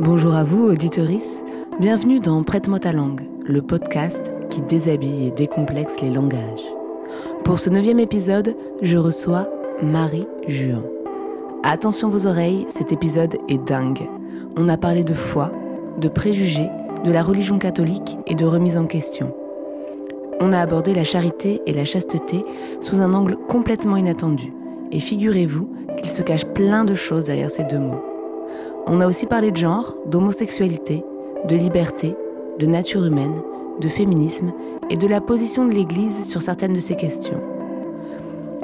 Bonjour à vous, auditorices. Bienvenue dans Prête-moi ta langue, le podcast qui déshabille et décomplexe les langages. Pour ce neuvième épisode, je reçois Marie Juan. Attention vos oreilles, cet épisode est dingue. On a parlé de foi, de préjugés, de la religion catholique et de remise en question. On a abordé la charité et la chasteté sous un angle complètement inattendu. Et figurez-vous qu'il se cache plein de choses derrière ces deux mots. On a aussi parlé de genre, d'homosexualité, de liberté, de nature humaine, de féminisme et de la position de l'Église sur certaines de ces questions.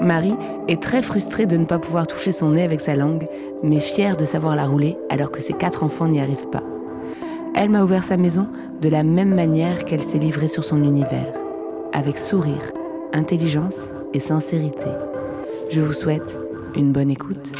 Marie est très frustrée de ne pas pouvoir toucher son nez avec sa langue, mais fière de savoir la rouler alors que ses quatre enfants n'y arrivent pas. Elle m'a ouvert sa maison de la même manière qu'elle s'est livrée sur son univers, avec sourire, intelligence et sincérité. Je vous souhaite une bonne écoute.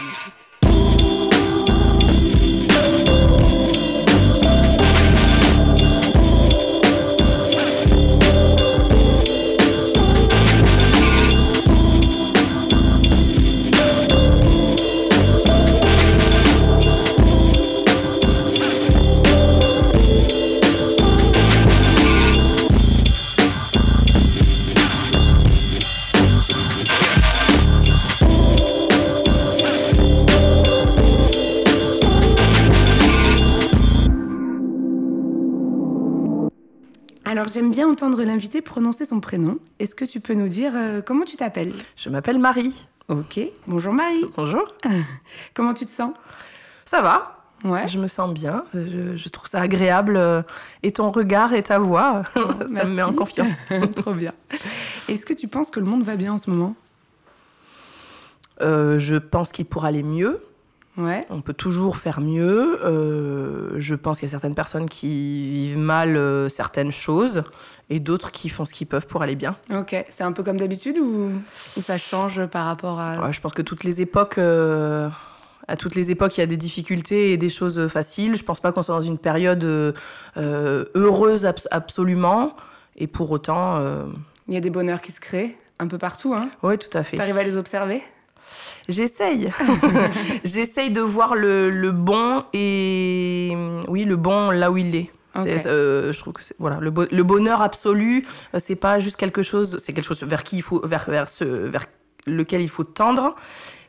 J'aime bien entendre l'invité prononcer son prénom. Est-ce que tu peux nous dire euh, comment tu t'appelles? Je m'appelle Marie. Ok, bonjour Marie. Bonjour. Comment tu te sens? Ça va Ouais. Je me sens bien. Je, je trouve ça agréable. euh, Et ton regard et ta voix, ça me met en confiance. Trop bien. Est-ce que tu penses que le monde va bien en ce moment? Euh, je pense qu'il pourra aller mieux. Ouais. On peut toujours faire mieux. Euh, je pense qu'il y a certaines personnes qui vivent mal euh, certaines choses et d'autres qui font ce qu'ils peuvent pour aller bien. Ok, c'est un peu comme d'habitude ou... ou ça change par rapport à... Ouais, je pense que toutes les époques, euh, à toutes les époques, il y a des difficultés et des choses faciles. Je pense pas qu'on soit dans une période euh, heureuse abs- absolument. Et pour autant, euh, Il y a des bonheurs qui se créent un peu partout. Hein ouais, tout à fait. T'arrives à les observer? J'essaye. J'essaye de voir le, le bon et oui, le bon là où il est. Euh, je trouve que voilà, le, bo- le bonheur absolu, euh, c'est pas juste quelque chose, c'est quelque chose vers qui il faut, vers, vers, ce, vers lequel il faut tendre,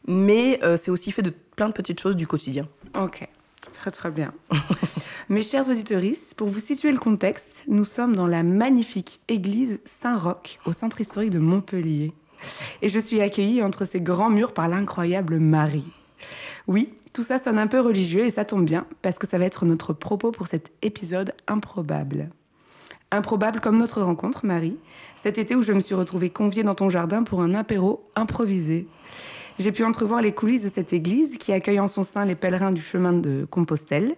mais euh, c'est aussi fait de plein de petites choses du quotidien. Ok, très très bien. Mes chers auditeurs, pour vous situer le contexte, nous sommes dans la magnifique église Saint-Roch au centre historique de Montpellier. Et je suis accueillie entre ces grands murs par l'incroyable Marie. Oui, tout ça sonne un peu religieux et ça tombe bien parce que ça va être notre propos pour cet épisode improbable. Improbable comme notre rencontre, Marie, cet été où je me suis retrouvée conviée dans ton jardin pour un apéro improvisé. J'ai pu entrevoir les coulisses de cette église qui accueille en son sein les pèlerins du chemin de Compostelle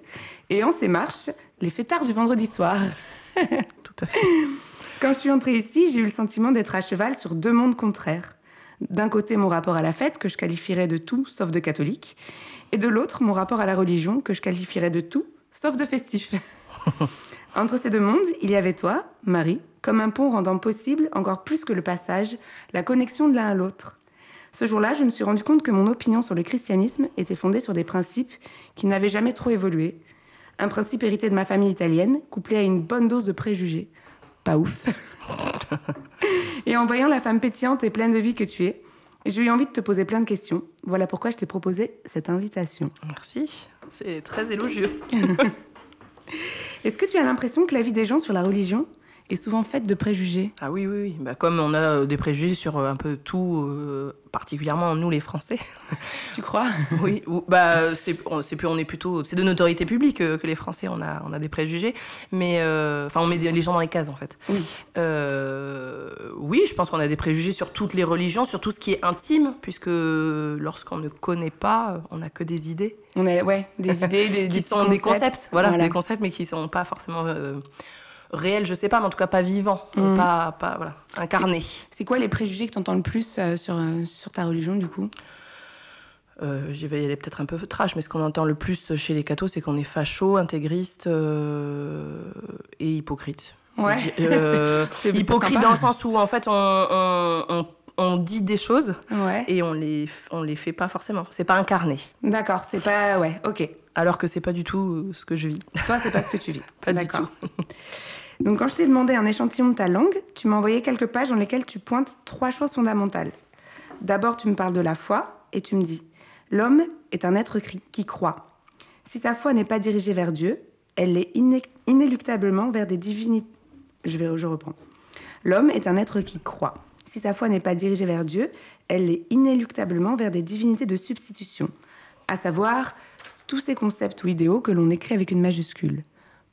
et en ses marches, les fêtards du vendredi soir. Tout à fait. Quand je suis entrée ici, j'ai eu le sentiment d'être à cheval sur deux mondes contraires. D'un côté, mon rapport à la fête, que je qualifierais de tout sauf de catholique, et de l'autre, mon rapport à la religion, que je qualifierais de tout sauf de festif. Entre ces deux mondes, il y avait toi, Marie, comme un pont rendant possible, encore plus que le passage, la connexion de l'un à l'autre. Ce jour-là, je me suis rendu compte que mon opinion sur le christianisme était fondée sur des principes qui n'avaient jamais trop évolué. Un principe hérité de ma famille italienne, couplé à une bonne dose de préjugés. Pas ouf. et en voyant la femme pétillante et pleine de vie que tu es, j'ai eu envie de te poser plein de questions. Voilà pourquoi je t'ai proposé cette invitation. Merci. C'est très élogieux. Est-ce que tu as l'impression que la vie des gens sur la religion est souvent faite de préjugés Ah oui, oui, oui. Bah, comme on a euh, des préjugés sur euh, un peu tout, euh, particulièrement nous les Français. Tu crois? Oui, ou- bah c'est on- c'est plus on est plutôt c'est de notoriété publique euh, que les Français on a on a des préjugés, mais euh, enfin on met des- les gens dans les cases en fait. Oui. Oui, je pense qu'on a des préjugés sur toutes les religions, sur tout ce qui est intime, puisque lorsqu'on ne connaît pas, on n'a que des idées On a ouais, des idées, des, qui des sont des concepts. concepts, voilà, des concepts, mais qui sont pas forcément réels, je sais pas, mais en tout cas pas vivants, Mhm. pas pas voilà incarnés. C'est quoi les préjugés que tu entends le plus euh, sur, euh, sur ta religion, du coup? Euh, J'y vais y aller peut-être un peu trash, mais ce qu'on entend le plus chez les cathos, c'est qu'on est facho, intégriste euh, et hypocrite. Ouais. C'est- c'est hypocrite sympa. dans le sens où en fait on, on, on, on dit des choses Ouais. et on les on les fait pas forcément. C'est pas incarné. D'accord, c'est pas. Ouais, ok. Alors que c'est pas du tout ce que je vis. Toi, c'est pas ce que tu vis. Pas du D'accord. Donc, quand je t'ai demandé un échantillon de ta langue, tu m'as envoyé quelques pages dans lesquelles tu pointes trois choses fondamentales. D'abord, tu me parles de la foi et tu me dis L'homme est un être qui croit. Si sa foi n'est pas dirigée vers Dieu, elle est iné- inéluctablement vers des divinités. Je, vais, je reprends. L'homme est un être qui croit. Si sa foi n'est pas dirigée vers Dieu, elle est inéluctablement vers des divinités de substitution, à savoir tous ces concepts ou idéaux que l'on écrit avec une majuscule.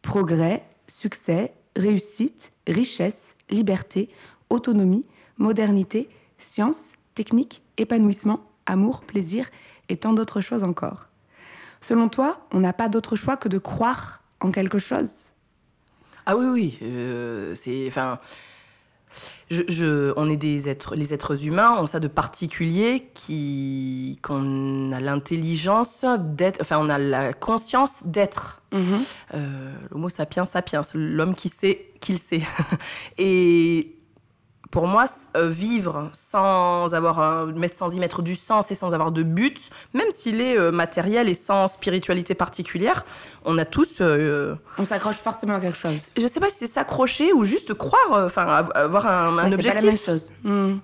Progrès, succès, réussite, richesse, liberté, autonomie, modernité, science, technique, épanouissement, amour, plaisir et tant d'autres choses encore. Selon toi, on n'a pas d'autre choix que de croire en quelque chose? Ah oui, oui. euh, c'est. Enfin. Je, je- on est des êtres, les êtres humains ont ça de particulier qui, qu'on a l'intelligence d'être, enfin on a la conscience d'être. Euh, L'homo sapiens sapiens, l'homme qui sait qu'il sait. Et pour moi, euh, vivre sans avoir un- sans y mettre du sens et sans avoir de but, même s'il est euh, matériel et sans spiritualité particulière, on a tous euh, On s'accroche forcément à quelque chose. je sais pas si c'est s'accrocher ou juste croire, enfin av- avoir un, un Ouais, c'est pas la même objectif. chose. Hmm.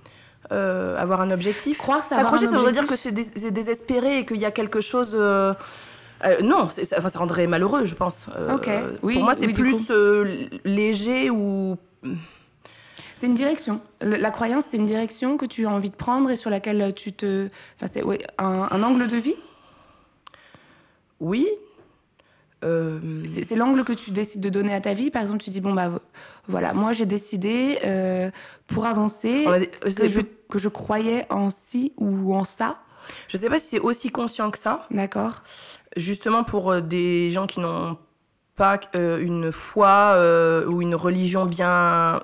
avoir un objectif. Croire, avoir S'accrocher, ça voudrait dire que objectif. c'est dés- c'est désespéré et qu'il y a quelque chose. euh, non, ça, enfin, ça rendrait malheureux, je pense. Euh, oui, pour moi, c'est oui, plus euh, léger ou. C'est une direction. La croyance, c'est une direction que tu as envie de prendre et sur laquelle tu te. Enfin, c'est ouais, un, un angle de vie? Oui. Euh, C'est l'angle que tu décides de donner à ta vie. Par exemple, tu dis bon bah voilà, moi j'ai décidé euh, pour avancer a je, que je croyais en ci ou en ça. je sais pas si c'est aussi conscient que ça. D'accord. justement pour euh, des gens qui n'ont pas euh, une foi euh, ou une religion bien,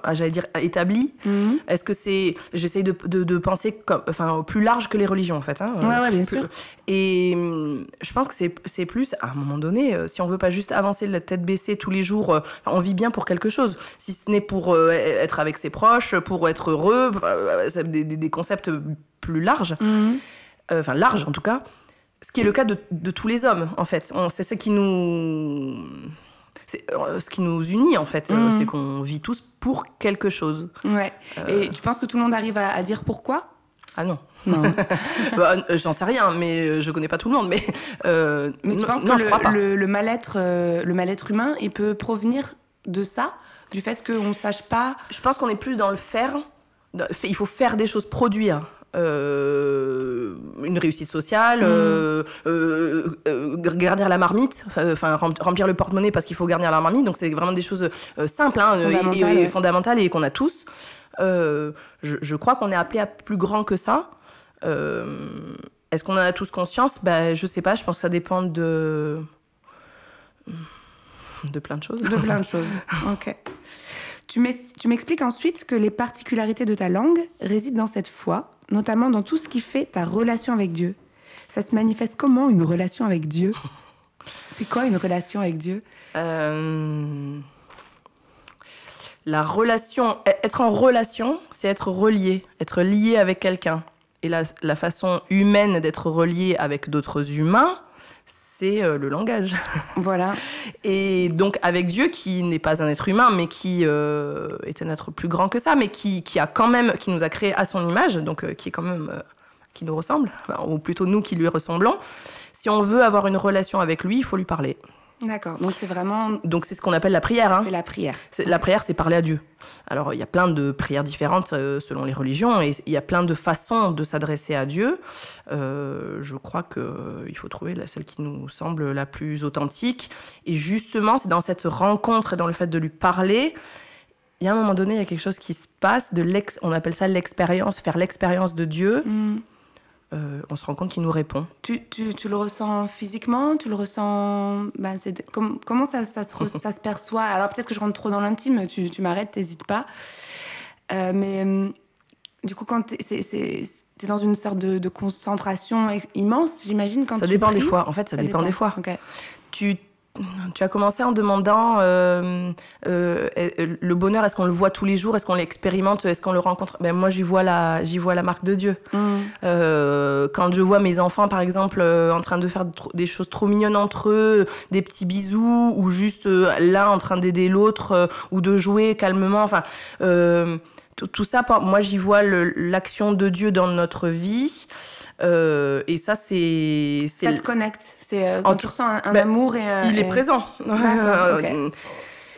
ah, j'allais dire, établie. Mhm. Est-ce que c'est... J'essaye de, de, de penser comme, enfin, plus large que les religions, en fait. hein. Ouais, ouais, bien Plus- sûr. Et hum, je pense que c'est plus, à un moment donné, euh, si on veut pas juste avancer la tête baissée tous les jours, on vit bien pour quelque chose. Si ce n'est pour euh, être avec ses proches, pour être heureux, des, des- des concepts plus larges Mhm. enfin large en tout cas, ce qui est le cas de, de tous les hommes en fait. C'est ce qui nous, euh, ce qui nous unit en fait, euh, c'est qu'on vit tous pour quelque chose. Ouais. Et tu penses que tout le monde arrive à, à dire pourquoi? Ah non, Non. Bah, euh, j'en sais rien, mais euh, je connais pas tout le monde, mais euh, Mais tu non, penses que le, le, le mal-être, euh, le mal-être humain, il peut provenir de ça, du fait qu'on sache pas. Je pense qu'on est plus dans le faire. Il faut faire des choses, produire. Euh, une réussite sociale, euh, euh, euh, garnir la marmite, enfin rem- remplir le porte-monnaie parce qu'il faut garnir la marmite. Donc c'est vraiment des choses simples hein, et- Fondamentales, et, et ouais. fondamentales et qu'on a tous. Je, je crois qu'on est appelé à plus grand que ça. Est-ce qu'on en a tous conscience? Ben, Je sais pas, je pense que ça dépend de. de plein de choses. De plein de choses. Ok. Tu m'expliques ensuite que les particularités de ta langue résident dans cette foi, notamment dans tout ce qui fait ta relation avec Dieu. Ça se manifeste comment une relation avec Dieu? C'est quoi une relation avec Dieu? Euh, La relation, e- être en relation, c'est être relié, être lié avec quelqu'un. Et la, la façon humaine d'être relié avec d'autres humains, c'est euh, le langage. Voilà. Et donc avec Dieu, qui n'est pas un être humain, mais qui euh, est un être plus grand que ça, mais qui, qui a quand même, qui nous a créés à son image, donc euh, qui est quand même, euh, qui nous ressemble, ou plutôt nous qui lui ressemblons. Si on veut avoir une relation avec lui, il faut lui parler. D'accord. Donc c'est vraiment. Donc c'est ce qu'on appelle la prière. Hein. C'est la prière. C'est- La prière, c'est parler à Dieu. Alors, il y a plein de prières différentes euh, selon les religions et il y a plein de façons de s'adresser à Dieu. Euh, je crois qu'il faut trouver la, celle qui nous semble la plus authentique. Et justement, c'est dans cette rencontre et dans le fait de lui parler, il y a un moment donné, il y a quelque chose qui se passe, de l'ex, on appelle ça l'expérience, faire l'expérience de Dieu. Hmm. Euh, on se rend compte qu'il nous répond. Tu, tu, tu le ressens physiquement Tu le ressens. Ben, com- comment ça, ça, se re- ça se perçoit? Alors peut-être que je rentre trop dans l'intime, tu, tu m'arrêtes, t'hésites pas. Euh, mais hum, du coup, quand t'es, c'est, c'est, t'es dans une sorte de, de concentration immense, j'imagine, quand Ça tu dépend des fois. En fait, ça, dépend, des fois. Tu tu as commencé en demandant euh, euh, euh, le bonheur, est-ce qu'on le voit tous les jours, est-ce qu'on l'expérimente, est-ce qu'on le rencontre? Ben, Moi, j'y vois, la, j'y vois la marque de Dieu. Mm. Euh, quand je vois mes enfants, par exemple, euh, en train de faire des choses trop mignonnes entre eux, des petits bisous, ou juste euh, l'un en train d'aider l'autre, ou de jouer calmement, enfin, euh, tout, tout ça, moi, j'y vois l'action de Dieu dans notre vie. Euh, et ça, c'est... Ça te connecte. C'est euh, quand Entre- tu ressens un, un Ben, amour et. euh, il est présent. Euh,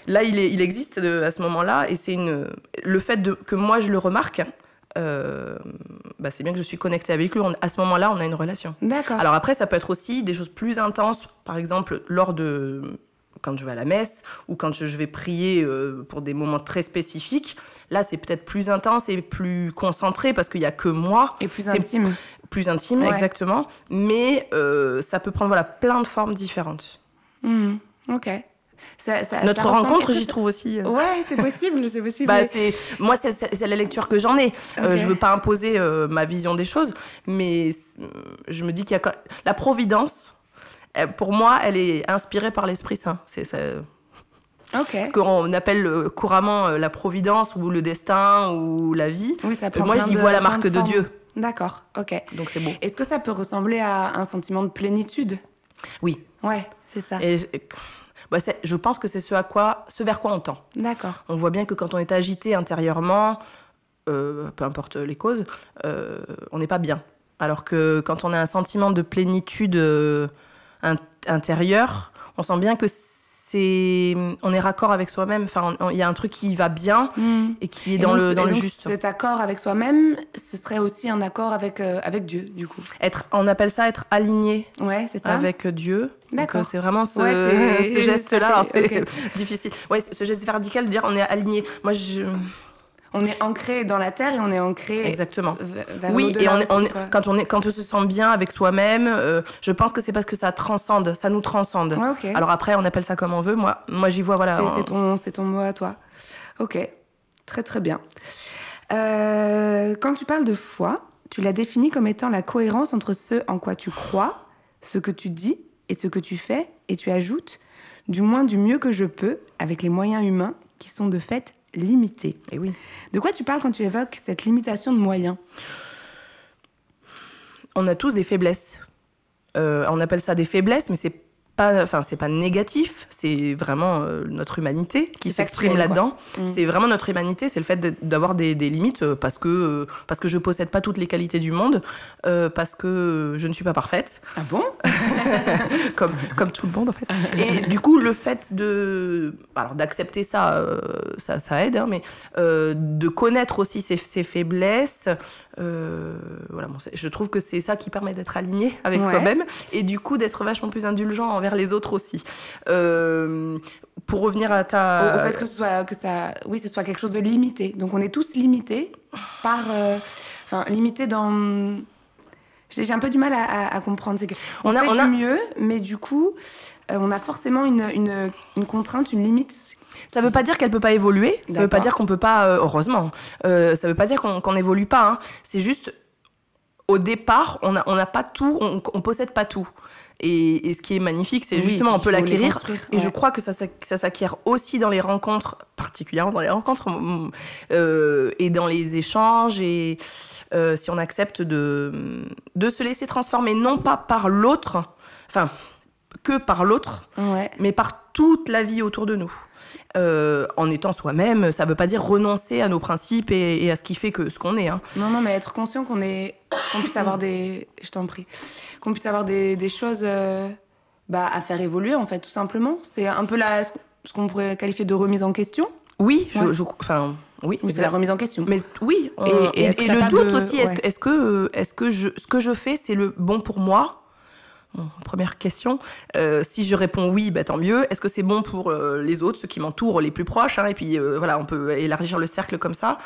Là, il, est, il existe de- à ce moment-là, et c'est une le fait de, que moi je le remarque. bah, c'est bien que je suis connectée avec lui. On- à ce moment-là, on a une relation. D'accord. Alors après, ça peut être aussi des choses plus intenses, par exemple lors de quand je vais à la messe ou quand je vais prier euh, pour des moments très spécifiques. Là, c'est peut-être plus intense et plus concentré parce qu'il y a que moi et plus intime. Plus intime, Ouais. exactement. Mais euh, ça peut prendre voilà plein de formes différentes. Mhm. Ok. Ça- ça- Notre ça rencontre, j'y trouve aussi. euh, Ouais, c'est possible, c'est possible. Bah, Mais- moi, c'est- la lecture que j'en ai. Euh, Ok. je veux pas imposer euh, ma vision des choses, mais je me dis qu'il y a quand- la providence. euh, Pour moi, elle est inspirée par l'Esprit Saint. C'est ça- ce qu'on appelle euh, couramment euh, la providence ou le destin ou la vie. Oui, ça Euh, prend moi, j'y vois la marque de. Dieu. D'accord, ok. Donc c'est beau. Est-ce que ça peut ressembler à un sentiment de plénitude? Oui. Ouais, c'est ça. Et, et- bah, je pense que c'est ce à quoi, ce vers quoi on tend. D'accord. On voit bien que quand on est agité intérieurement, euh, peu importe les causes, euh, on n'est pas bien. Alors que quand on a un sentiment de plénitude euh, in- intérieure, on sent bien que c'est, on est raccord avec soi-même. Enfin, il y a un truc qui va bien Mhm. et qui est dans donc, le ce- dans et le donc, juste. Cet accord avec soi-même, ce serait aussi un accord avec, euh, avec Dieu, du coup. Être, on appelle ça être aligné Ouais, c'est ça. avec Dieu. D'accord. euh, c'est vraiment ce, Ouais, c'est- ce geste-là. fait- C'est difficile. Ouais, ce geste vertical de dire on est aligné. Moi, je... On est ancré dans la terre et on est ancré exactement. vers Oui, et on on quand, on est, quand on se sent bien avec soi-même, euh, je pense que c'est parce que ça transcende, ça nous transcende. Ouais, ok. Alors après, on appelle ça comme on veut. Moi, moi j'y vois, voilà. C'est- c'est ton, c'est ton mot à toi. Ok, très très bien. Euh, quand tu parles de foi, tu l'as définie comme étant la cohérence entre ce en quoi tu crois, ce que tu dis et ce que tu fais, et tu ajoutes, du moins du mieux que je peux, avec les moyens humains qui sont de fait limités. Et oui. De quoi tu parles quand tu évoques cette limitation de moyens? On a tous des faiblesses. Euh, on appelle ça des faiblesses, mais c'est pas, enfin, c'est pas négatif. C'est vraiment euh, notre humanité qui s'exprime là-dedans. Mm. C'est vraiment notre humanité. C'est le fait d'avoir des, des limites euh, parce que euh, parce que je possède pas toutes les qualités du monde, euh, parce que je ne suis pas parfaite. Ah bon? Comme, comme tout le monde en fait. Et du coup, le fait de, alors d'accepter ça, ça, ça aide, hein, mais de connaître aussi ses, ses faiblesses, euh, voilà, bon, je trouve que c'est ça qui permet d'être aligné avec Ouais. soi-même et du coup d'être vachement plus indulgent envers les autres aussi. Euh, pour revenir à ta, au fait que ce soit que ça oui ce soit quelque chose de limité donc on est tous limités par euh, enfin limités dans j'ai un peu du mal à, à- à comprendre que on, On a- fait on du a- mieux mais du coup euh, on a forcément une, une, une contrainte une limite Ça veut pas dire qu'elle peut pas évoluer. Ça veut pas dire qu'on peut pas. euh, heureusement. Euh, ça veut pas dire qu'on n'évolue pas. hein. C'est juste au départ, on n'a on pas tout. On, on possède pas tout. Et, et ce qui est magnifique, c'est Oui, justement on peut l'acquérir. Et je crois que ça, s'ac- ça s'acquiert aussi dans les rencontres, particulièrement dans les rencontres mm, euh, et dans les échanges. Et euh, si on accepte de de se laisser transformer, non pas par l'autre, enfin que par l'autre, ouais mais par toute la vie autour de nous. Euh, en étant soi-même, ça veut pas dire renoncer à nos principes et, et à ce qui fait que ce qu'on est. hein. non non mais être conscient qu'on est qu'on puisse avoir des je t'en prie qu'on puisse avoir des, des choses euh, bah, à faire évoluer en fait tout simplement c'est un peu la ce qu'on pourrait qualifier de remise en question Oui, je, Ouais. je- enfin, oui. c'est la remise en question Mais oui, on- Et- et et, être et le doute de- aussi, est-ce ouais. que, est-ce que, est-ce que je, ce que je fais, c'est le bon pour moi? Première question. Euh, si je réponds oui, bah, tant mieux. Est-ce que c'est bon pour euh, les autres, ceux qui m'entourent, les plus proches hein, Et puis euh, voilà, on peut élargir le cercle comme ça.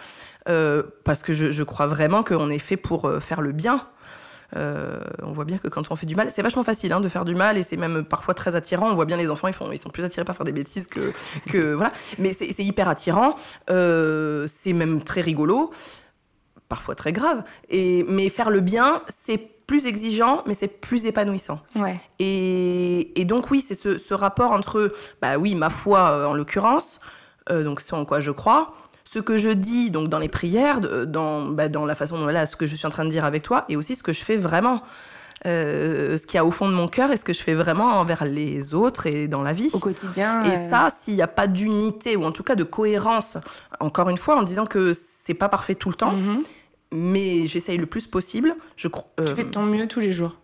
Euh, parce que je, crois vraiment qu'on est fait pour euh, faire le bien. Euh, on voit bien que quand on fait du mal, c'est vachement facile hein, de faire du mal et c'est même parfois très attirant. On voit bien les enfants, ils, sont plus attirés par faire des bêtises que. que voilà. Mais c'est hyper attirant. Euh, c'est même très rigolo. Parfois très grave. Et, mais faire le bien, c'est plus exigeant, mais c'est plus épanouissant. Ouais. Et, et donc oui, c'est ce, ce rapport entre, bah oui, ma foi euh, en l'occurrence, euh, donc ce en quoi je crois, ce que je dis donc dans les prières, de- dans, bah, dans la façon dont voilà, ce que je suis en train de dire avec toi, et aussi ce que je fais vraiment. Euh, ce qu'il y a au fond de mon cœur et ce que je fais vraiment envers les autres et dans la vie. Au quotidien. Et euh, ça, s'il n'y a pas d'unité ou en tout cas de cohérence, encore une fois, en disant que c'est pas parfait tout le temps, mhm. Mais j'essaye le plus possible. Je crois. Tu euh, fais de ton mieux tous les jours.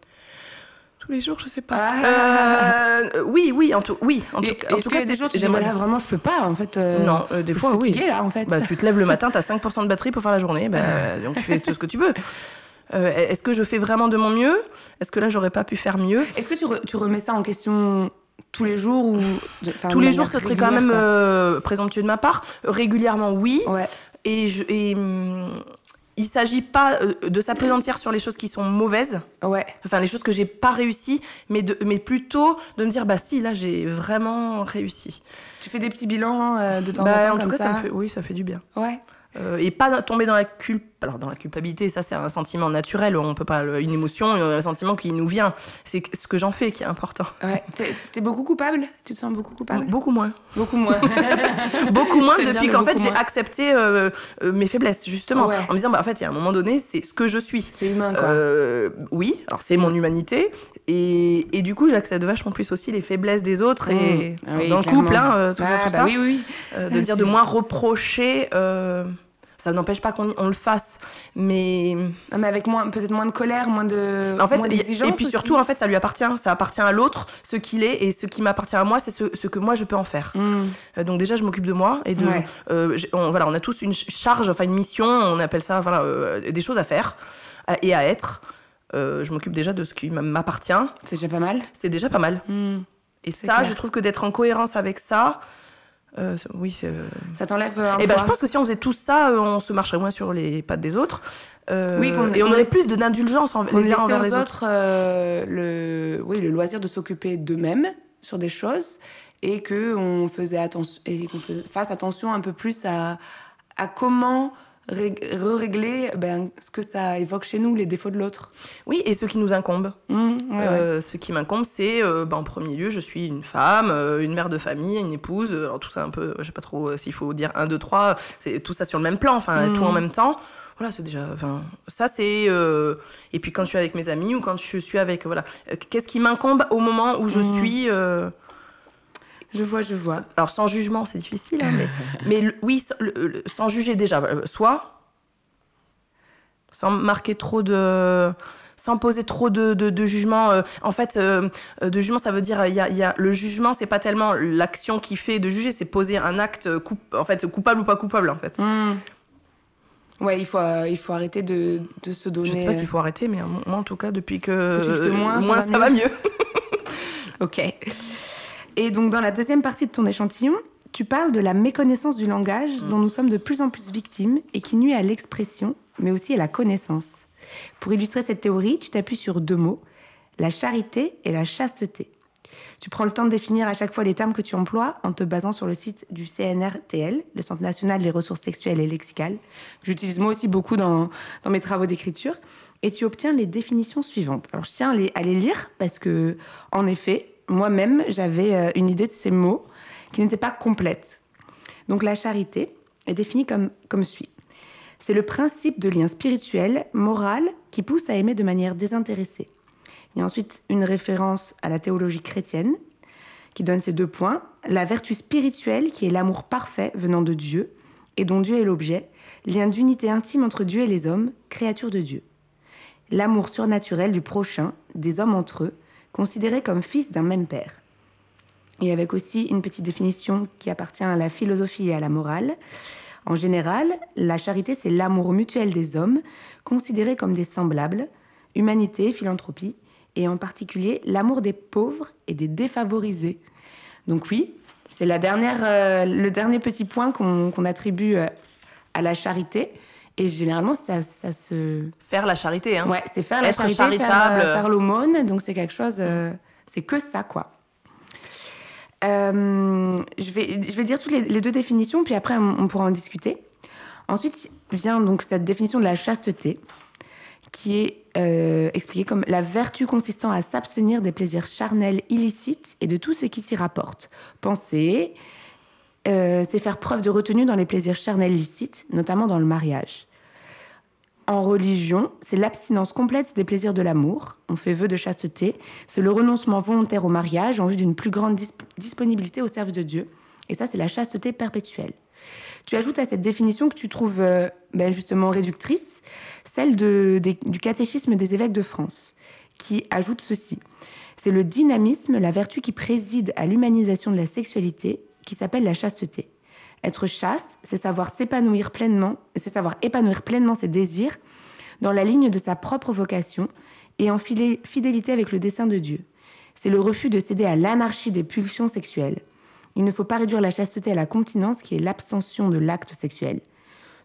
tous les jours, je sais pas. Ah. Euh, oui, oui, en tout, oui, en Et- tout, en Est-ce tout cas, a des jours où tu dis, là, vraiment, je peux pas, en fait. euh, Non, euh, des fois, oui. fatiguée, là, en fait. Bah, tu te lèves le matin, t'as 5% de batterie pour faire la journée, bah, donc tu fais tout ce que tu veux. Euh, Est-ce que je fais vraiment de mon mieux? Est-ce que là, j'aurais pas pu faire mieux? Est-ce que tu, re- tu remets ça en question tous les jours ou de- Tous les jours, ce serait quand même euh, présomptueux de ma part. Régulièrement, oui. Ouais. Et, je, et hum, il s'agit pas euh, de s'apesantir sur les choses qui sont mauvaises, Ouais. enfin les choses que j'ai pas réussi, mais, de, mais plutôt de me dire bah si là j'ai vraiment réussi. Tu fais des petits bilans euh, de temps Bah, en temps en tout comme cas, ça. ça. me fait, oui, ça fait du bien. Ouais. Euh, et pas tomber dans la culp alors dans la culpabilité ça c'est un sentiment naturel on peut pas une émotion un sentiment qui nous vient c'est ce que j'en fais qui est important Ouais. T'es t'es beaucoup coupable? Tu te sens beaucoup coupable? Beaucoup moins Beaucoup moins. beaucoup moins J'aime depuis qu'en fait j'ai accepté euh, euh, mes faiblesses justement Ouais. en me disant bah en fait il y a un moment donné c'est ce que je suis C'est humain, quoi. Euh, oui, alors c'est mon humanité. Et, et du coup, j'accepte vachement plus aussi les faiblesses des autres. Et Mmh. Ah oui, dans le couple, hein, euh, tout ça, Ah, tout bah ça. Oui, oui. Euh, de dire de moins reprocher. Ça n'empêche pas qu'on on le fasse. Mais Non, mais avec moins, peut-être moins de colère, moins de. en fait, moins et, puis aussi. surtout, en fait, ça lui appartient. Ça appartient à l'autre, ce qu'il est. Et ce qui m'appartient à moi, c'est ce, ce que moi, je peux en faire. Mmh. Euh, donc déjà, je m'occupe de moi. Et de, Ouais. euh, on, voilà, on a tous une ch- charge, enfin une mission, on appelle ça voilà, euh, des choses à faire et à être. Euh, je m'occupe déjà de ce qui m'appartient. C'est déjà pas mal. C'est déjà pas mal. Mmh. Et ça, clair. je trouve que d'être en cohérence avec ça, euh, c'est- oui, c'est. euh, Ça t'enlève un Eh ben, je pense que si on faisait tout ça, euh, on se marcherait moins sur les pattes des autres. Euh, Oui, et on aurait plus de- d'indulgence envers On les uns envers les autres. autres euh, le, oui, le loisir de s'occuper d'eux-mêmes sur des choses et que on faisait attention et qu'on fasse attention un peu plus à, à comment rég- régler ben, ce que ça évoque chez nous, les défauts de l'autre. Oui, et ce qui nous incombe. Mmh, ouais, ouais. Euh, Ce qui m'incombe, c'est euh, bah, en premier lieu, je suis une femme, euh, une mère de famille, une épouse. Alors tout ça un peu, je sais pas trop euh, s'il faut dire un, deux, trois. C'est tout ça sur le même plan, enfin Mhm. tout en même temps. Voilà, c'est déjà. Ça c'est. euh, Et puis quand je suis avec mes amis ou quand je suis avec voilà, euh, qu'est-ce qui m'incombe au moment où je Mhm. suis. Je vois, je vois. Alors sans jugement, c'est difficile, hein, mais, mais le- oui, sans, le- le- sans juger déjà, euh, soit, sans marquer trop de, sans poser trop de, de, de jugement. euh, en fait, euh, de jugement, ça veut dire, y a, y a, le jugement, c'est pas tellement l'action qui fait de juger, c'est poser un acte, coup, en fait, coupable ou pas coupable, en fait. Mmh. Ouais, il faut, euh, il faut arrêter de, de se donner. Je sais pas s'il faut arrêter, mais moi, en tout cas, depuis que, Que tu fais moins, ça va ça va mieux. Ok. Et donc, dans la deuxième partie de ton échantillon, tu parles de la méconnaissance du langage Mm. dont nous sommes de plus en plus victimes et qui nuit à l'expression, mais aussi à la connaissance. Pour illustrer cette théorie, tu t'appuies sur deux mots, la charité et la chasteté. Tu prends le temps de définir à chaque fois les termes que tu emploies en te basant sur le site du CNRTL, le Centre national des ressources textuelles et lexicales. que J'utilise moi aussi beaucoup dans, dans mes travaux d'écriture. Et tu obtiens les définitions suivantes. Alors je tiens à les, à les lire parce que, en effet, moi-même, j'avais euh, une idée de ces mots qui n'était pas complète. Donc la charité est définie comme, comme suit. C'est le principe de lien spirituel, moral, qui pousse à aimer de manière désintéressée. Il y a ensuite une référence à la théologie chrétienne qui donne ces deux points. La vertu spirituelle qui est l'amour parfait venant de Dieu et dont Dieu est l'objet, lien d'unité intime entre Dieu et les hommes, créatures de Dieu. L'amour surnaturel du prochain, des hommes entre eux, considérés comme fils d'un même père. Et avec aussi une petite définition qui appartient à la philosophie et à la morale. En général, la charité, c'est l'amour mutuel des hommes, considérés comme des semblables, humanité, philanthropie, et en particulier l'amour des pauvres et des défavorisés. Donc oui, c'est la dernière, euh, le dernier petit point qu'on attribue euh, à la charité. Et généralement, ça, ça se... Faire la charité, hein. Ouais, c'est faire la Être charité, charitable. faire, euh, faire l'aumône. Donc c'est quelque chose... euh, c'est que ça, quoi. Euh, je, vais, je vais dire toutes les, les deux définitions, puis après on, on pourra en discuter. Ensuite vient donc cette définition de la chasteté, qui est euh, expliquée comme la vertu consistant à s'abstenir des plaisirs charnels illicites et de tout ce qui s'y rapporte. Penser, euh, c'est faire preuve de retenue dans les plaisirs charnels licites, notamment dans le mariage. En religion, c'est l'abstinence complète des plaisirs de l'amour. On fait vœu de chasteté. C'est le renoncement volontaire au mariage en vue d'une plus grande dis- disponibilité au service de Dieu. Et ça, c'est la chasteté perpétuelle. Tu ajoutes à cette définition que tu trouves euh, ben, justement réductrice, celle de- du catéchisme des évêques de France, qui ajoute ceci. C'est le dynamisme, la vertu qui préside à l'humanisation de la sexualité, qui s'appelle la chasteté. Être chaste, c'est savoir s'épanouir pleinement, c'est savoir épanouir pleinement ses désirs dans la ligne de sa propre vocation et en fidélité avec le dessein de Dieu. C'est le refus de céder à l'anarchie des pulsions sexuelles. Il ne faut pas réduire la chasteté à la continence qui est l'abstention de l'acte sexuel.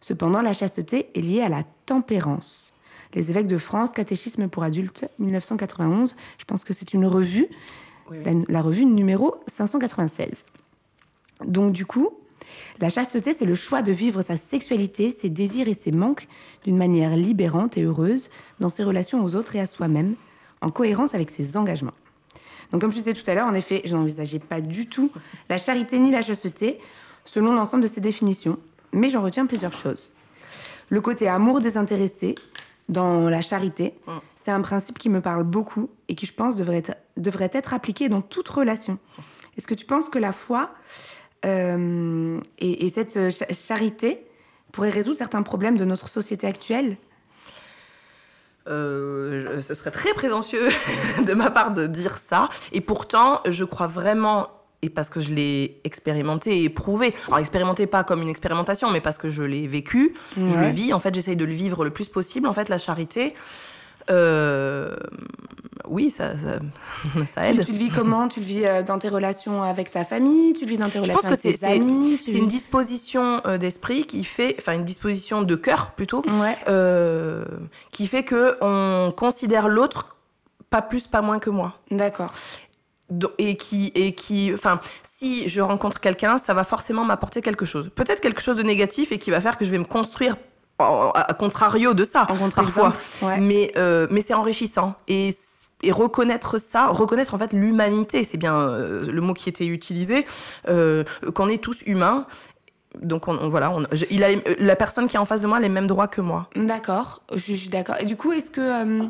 Cependant, la chasteté est liée à la tempérance. Les évêques de France, Catéchisme pour adultes, 1991, je pense que c'est une revue, La, la revue numéro 596. Donc du coup, la chasteté, c'est le choix de vivre sa sexualité, ses désirs et ses manques d'une manière libérante et heureuse dans ses relations aux autres et à soi-même, en cohérence avec ses engagements. Donc comme je disais tout à l'heure, en effet, je n'envisageais pas du tout la charité ni la chasteté selon l'ensemble de ces définitions, mais j'en retiens plusieurs choses. Le côté amour désintéressé dans la charité, c'est un principe qui me parle beaucoup et qui, je pense, devrait être, devrait être appliqué dans toute relation. Est-ce que tu penses que la foi euh, et, et cette euh, cha- charité pourraient résoudre certains problèmes de notre société actuelle? Euh, ce serait très présomptueux de ma part de dire ça. Et pourtant, je crois vraiment, et parce que je l'ai expérimenté et éprouvé, alors expérimenté pas comme une expérimentation, mais parce que je l'ai vécu, je le vis, en fait, j'essaye de le vivre le plus possible. En fait, la charité, oui, ça, ça, ça tu, aide. tu le vis comment? Tu le vis euh, dans tes relations avec ta famille? Tu le vis dans tes Je relations avec tes amis? C'est une disposition euh, d'esprit qui fait, enfin une disposition de cœur plutôt, Ouais. euh, qui fait que on considère l'autre pas plus, pas moins que moi. D'accord. Et qui et qui enfin si je rencontre quelqu'un ça va forcément m'apporter quelque chose peut-être quelque chose de négatif et qui va faire que je vais me construire à, contrario de ça En parfois. Ouais. mais euh, mais c'est enrichissant et et reconnaître ça, reconnaître en fait l'humanité, c'est bien euh, le mot qui était utilisé, euh, qu'on est tous humains. Donc on, on- voilà, on- je- il a la personne qui est en face de moi a les mêmes droits que moi. D'accord, je, je suis d'accord. Et du coup, est-ce que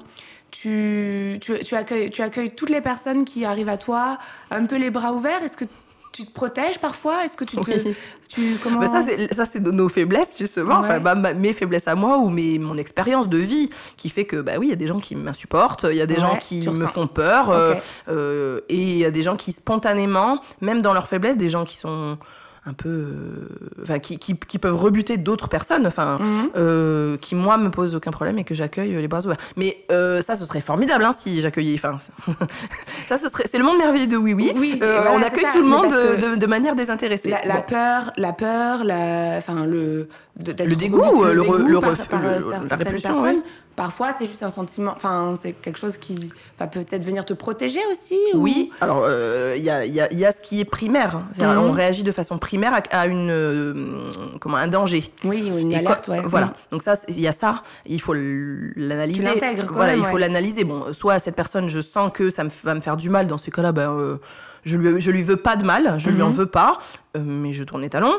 tu, tu, tu accueilles, tu accueilles toutes les personnes qui arrivent à toi un peu les bras ouverts? Est-ce que tu te protèges parfois? Est-ce que tu te. Oui. Tu, comment... Mais ça, c'est ça, c'est de nos faiblesses, justement. Ouais. Enfin, bah, mes faiblesses à moi ou mes, mon expérience de vie qui fait que, bah oui, il y a des gens qui m'insupportent, il y a des Ouais, gens qui me ressens. font peur, euh, euh, et il y a des gens qui spontanément, même dans leurs faiblesses, des gens qui sont un peu. euh, Enfin, qui, qui, qui peuvent rebuter d'autres personnes, enfin, Mhm. euh, qui, moi, me posent aucun problème et que j'accueille les bras ouverts. Mais euh, ça, ce serait formidable hein, si j'accueillais. Enfin, ça, ce serait. C'est le monde merveilleux de Oui Oui. Oui, Euh, voilà, on accueille tout le monde de, de- de manière désintéressée. La, la Bon. peur, la peur, la, enfin le, Le dégoût, euh, le dégoût le par, ref- par, le- euh, la certaines personnes. ouais. Parfois, c'est juste un sentiment, enfin c'est quelque chose qui va peut-être venir te protéger aussi. ou- Oui, alors euh, il y, a, y a- y a ce qui est primaire. Mhm. On réagit de façon primaire à, à une, euh, comment, un danger. Oui, ou une Et alerte, quoi- ouais. Voilà. Mhm. Donc ça, il y a ça. Il faut l'analyser. Voilà, même, il faut l'analyser. Bon, soit cette personne, je sens que ça me, va me faire du mal. Dans ces cas-là, ben, euh, je lui, je lui veux pas de mal. Je lui en Mhm. veux pas. euh, mais je tourne les talons.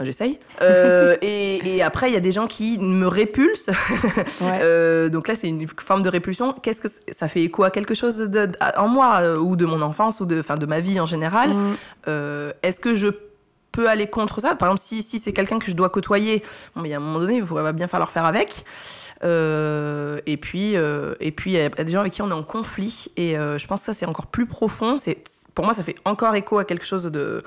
J'essaye. Euh, et, et après, il y a des gens qui me répulsent. Ouais. Euh, donc là, c'est une forme de répulsion. Qu'est-ce que ça fait écho à quelque chose de, en moi euh, ou de mon enfance ou de, enfin, de ma vie en général? Euh, Est-ce que je peux aller contre ça? Par exemple, si, si c'est quelqu'un que je dois côtoyer, bon, mais à un moment donné, il va bien falloir faire avec. Et puis, et puis, il y a des gens avec qui on est en conflit. Et je pense que ça, c'est encore plus profond. C'est, pour moi, ça fait encore écho à quelque chose de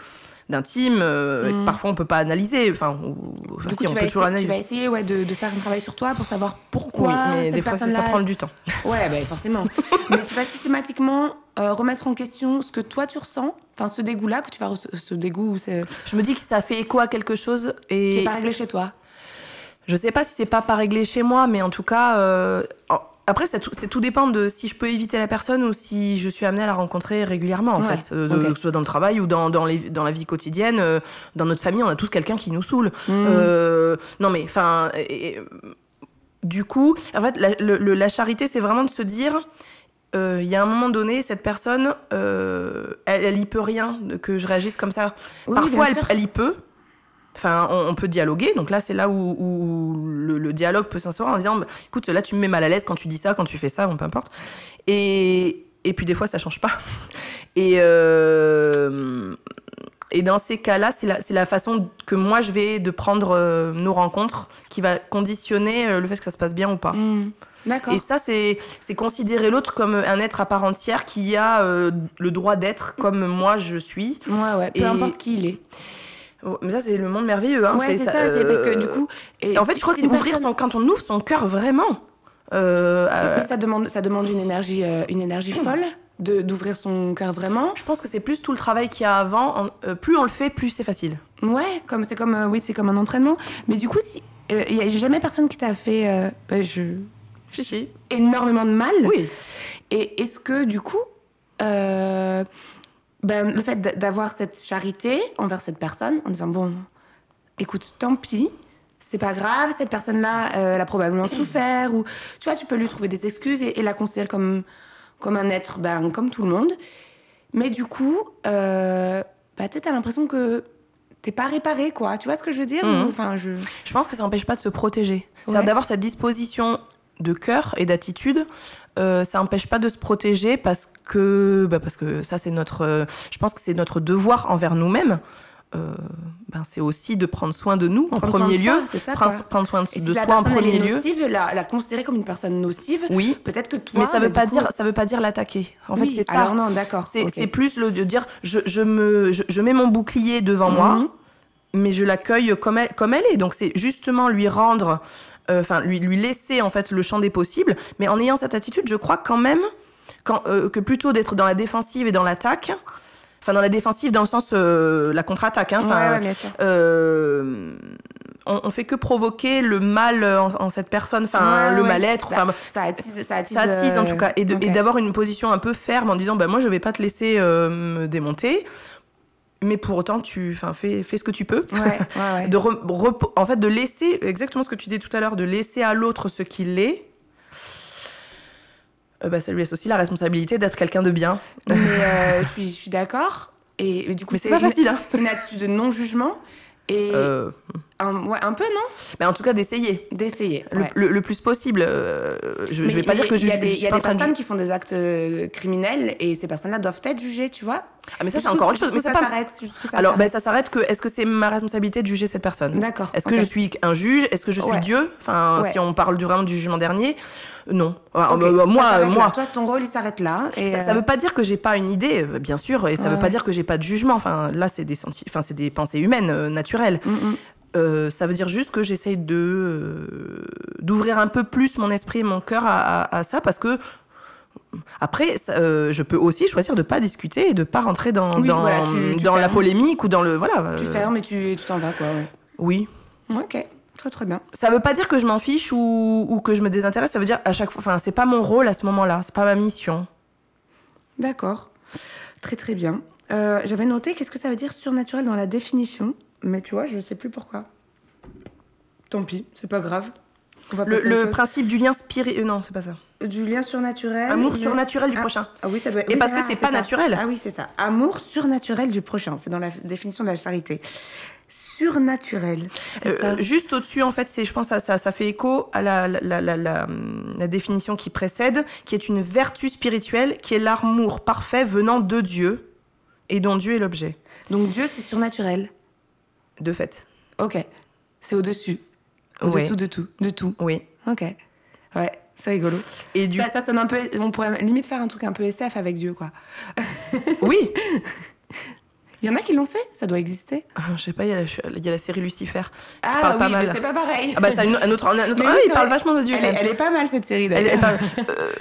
d'intime euh, Mhm. parfois on peut pas analyser enfin, ou, enfin, si on peut toujours essayer, tu analyser vas essayer ouais, de, de faire un travail sur toi pour savoir pourquoi oui mais cette des fois ça, ça prend du temps Ouais, ben forcément. Mais tu vas systématiquement euh, remettre en question ce que toi tu ressens, enfin ce dégoût-là que tu vas ce dégoût Je me dis que ça fait écho à quelque chose qui et est pas réglé chez toi. je sais pas si c'est pas pas réglé chez moi, mais en tout cas, euh, après, c'est tout, tout dépend de si je peux éviter la personne ou si je suis amenée à la rencontrer régulièrement, en Ouais, fait. Euh. Que ce soit dans le travail ou dans, dans, les, dans la vie quotidienne. euh, dans notre famille, on a tous quelqu'un qui nous saoule. Mm. Euh, non, mais enfin. du coup, en fait, la, le- le- la charité, c'est vraiment de se dire. euh, Il y a un moment donné, cette personne, euh, elle, elle y peut rien que je réagisse comme ça. Oui, Parfois, elle, elle y peut. Enfin, on, on peut dialoguer. Donc là, c'est là où, où le, le dialogue peut s'instaurer en disant, bah, écoute, là, tu me mets mal à l'aise quand tu dis ça, quand tu fais ça, bon, peu importe. Et, et puis des fois, ça change pas. Et, euh, et dans ces cas-là, c'est la, façon que moi, je vais de prendre euh, nos rencontres qui va conditionner euh, le fait que ça se passe bien ou pas. D'accord. Et ça, c'est c'est considérer l'autre comme un être à part entière qui a euh, le droit d'être comme moi je suis. Ouais, ouais, peu Et- importe qui il est. Oh, Mais ça, c'est le monde merveilleux. Hein. ouais, c'est ça, c'est parce que euh, du coup. et en fait, je crois que c'est ouvrir son. Quand on ouvre son cœur vraiment. euh, Mais ça demande, ça demande une énergie, euh, une énergie folle de d'ouvrir son cœur vraiment. je pense que c'est plus tout le travail qu'il y a avant. En- euh, plus on le fait, plus c'est facile. Ouais, comme c'est comme oui, c'est comme un entraînement. Mais du coup, si a jamais personne qui t'a fait je Si, si. énormément de mal. Oui. Et est-ce que du coup, ben, le fait d'a- d'avoir cette charité envers cette personne, en disant bon, écoute, tant pis, c'est pas grave, cette personne-là, euh, elle a probablement souffert, ou tu vois, tu peux lui trouver des excuses et, et la considérer comme, comme un être, ben, comme tout le monde. Mais du coup, euh, bah, tu as l'impression que t'es pas réparé, quoi. Tu vois ce que je veux dire? Ou- Enfin, je. Je pense que ça n'empêche pas de se protéger. Ouais. C'est d'avoir cette disposition de cœur et d'attitude. Euh, ça n'empêche pas de se protéger parce que, bah parce que ça, c'est notre. euh, je pense que c'est notre devoir envers nous-mêmes. Euh, ben, c'est aussi de prendre soin de nous en Prendre premier de lieu. soi, c'est ça, prendre, prendre soin de, de si la soi en premier lieu. nocive, la, la considérer comme une personne nocive, Oui. peut-être que toi. Mais ça veut bah, pas du coup- dire, ça veut pas dire l'attaquer. En Oui, fait, c'est ça. Alors non, d'accord. C'est plus le de dire je, je me je, je mets mon bouclier devant moi, Mhm. mais je l'accueille comme elle comme elle est. Donc c'est justement lui rendre, enfin lui lui laisser en fait le champ des possibles. Mais en ayant cette attitude, je crois quand même quand, euh, que plutôt d'être dans la défensive et dans l'attaque. Enfin, dans la défensive, dans le sens euh, la contre-attaque. Hein, Ouais, enfin, ouais, bien sûr. euh, on, on fait que provoquer le mal en, en cette personne, enfin Ouais, le mal-être. Ça, ça attise, ça attise. ça attise en euh, tout cas et de- et ok. d'avoir une position un peu ferme en disant bah moi je vais pas te laisser euh, me démonter mais pour autant tu enfin fais, fais ce que tu peux Ouais, ouais, ouais. de re- en fait de laisser exactement ce que tu dis tout à l'heure de laisser à l'autre ce qu'il est euh, bah, ça lui laisse aussi la responsabilité d'être quelqu'un de bien Mais euh, je suis, je suis d'accord. Et, du coup, c'est pas une- facile hein C'est une attitude de non-jugement. Et Euh, un, ouais, un peu, non? Mais en tout cas d'essayer D'essayer. le, ouais. le- le plus possible euh, je, je vais pas dire que je, Il y a des, y a des train de personnes qui font des actes euh, criminels et ces personnes-là doivent être jugées, tu vois? ah mais ça c'est encore autre chose mais ça s'arrête alors ben, ça s'arrête que est-ce que c'est ma responsabilité de juger cette personne? D'accord. Est-ce que je suis un juge? Est-ce que je suis Ouais. Dieu? Enfin, si on parle du, vraiment du jugement dernier, non. Euh, ça moi, moi. là. Toi, ton rôle, il s'arrête là. Et Ça, euh, veut pas dire que j'ai pas une idée, bien sûr, et ça Ouais, veut pas dire que j'ai pas de jugement. Enfin, là, c'est des senti- enfin, c'est des pensées humaines, naturelles. Euh, ça veut dire juste que j'essaye de euh, d'ouvrir un peu plus mon esprit et mon cœur à, à- à ça, parce que après, euh, je peux aussi choisir de pas discuter et de pas rentrer dans Oui, dans, voilà, tu- tu dans la polémique ou dans le voilà. Tu fermes et tu t'en vas, quoi. Ouais. Oui. Ok, très très bien. Ça veut pas dire que je m'en fiche ou, ou que je me désintéresse, ça veut dire à chaque fois. Enfin, c'est pas mon rôle à ce moment-là, c'est pas ma mission. D'accord. Très très bien. J'avais noté qu'est-ce que ça veut dire surnaturel dans la définition, mais tu vois, je sais plus pourquoi. Tant pis, c'est pas grave. On va Le, principe du lien spirituel. non, c'est pas ça. Du lien surnaturel. Amour mais- surnaturel du Ah, prochain. Ah oui, ça doit Et oui, parce que c'est pas ça. naturel. Ah oui, c'est ça. Amour surnaturel du prochain. C'est dans la définition de la charité. Surnaturel. Euh, ça. juste au-dessus, en fait, c'est, je pense, que ça, ça, ça fait écho à la, la, la, la, la, hum, la définition qui précède, qui est une vertu spirituelle, qui est l'amour parfait venant de Dieu et dont Dieu est l'objet. Donc Dieu, c'est surnaturel. De fait. Ok. C'est au-dessus. Au-dessous Ouais. de tout. De tout. Oui. Ok. Ouais, c'est rigolo. Et du Ça, ça sonne un peu. On pourrait limite faire un truc un peu SF avec Dieu, quoi. oui. Il y en a qui l'ont fait Ça doit exister. Ah, Je sais pas, il y, a il y a la série Lucifer. Ah parle pas oui, mal. mais c'est pas pareil. Ah bah, c'est un, autre. un autre- ah, oui, il parle vachement de Dieu. elle, elle est pas mal cette série Elle- d'ailleurs. elle parle- euh,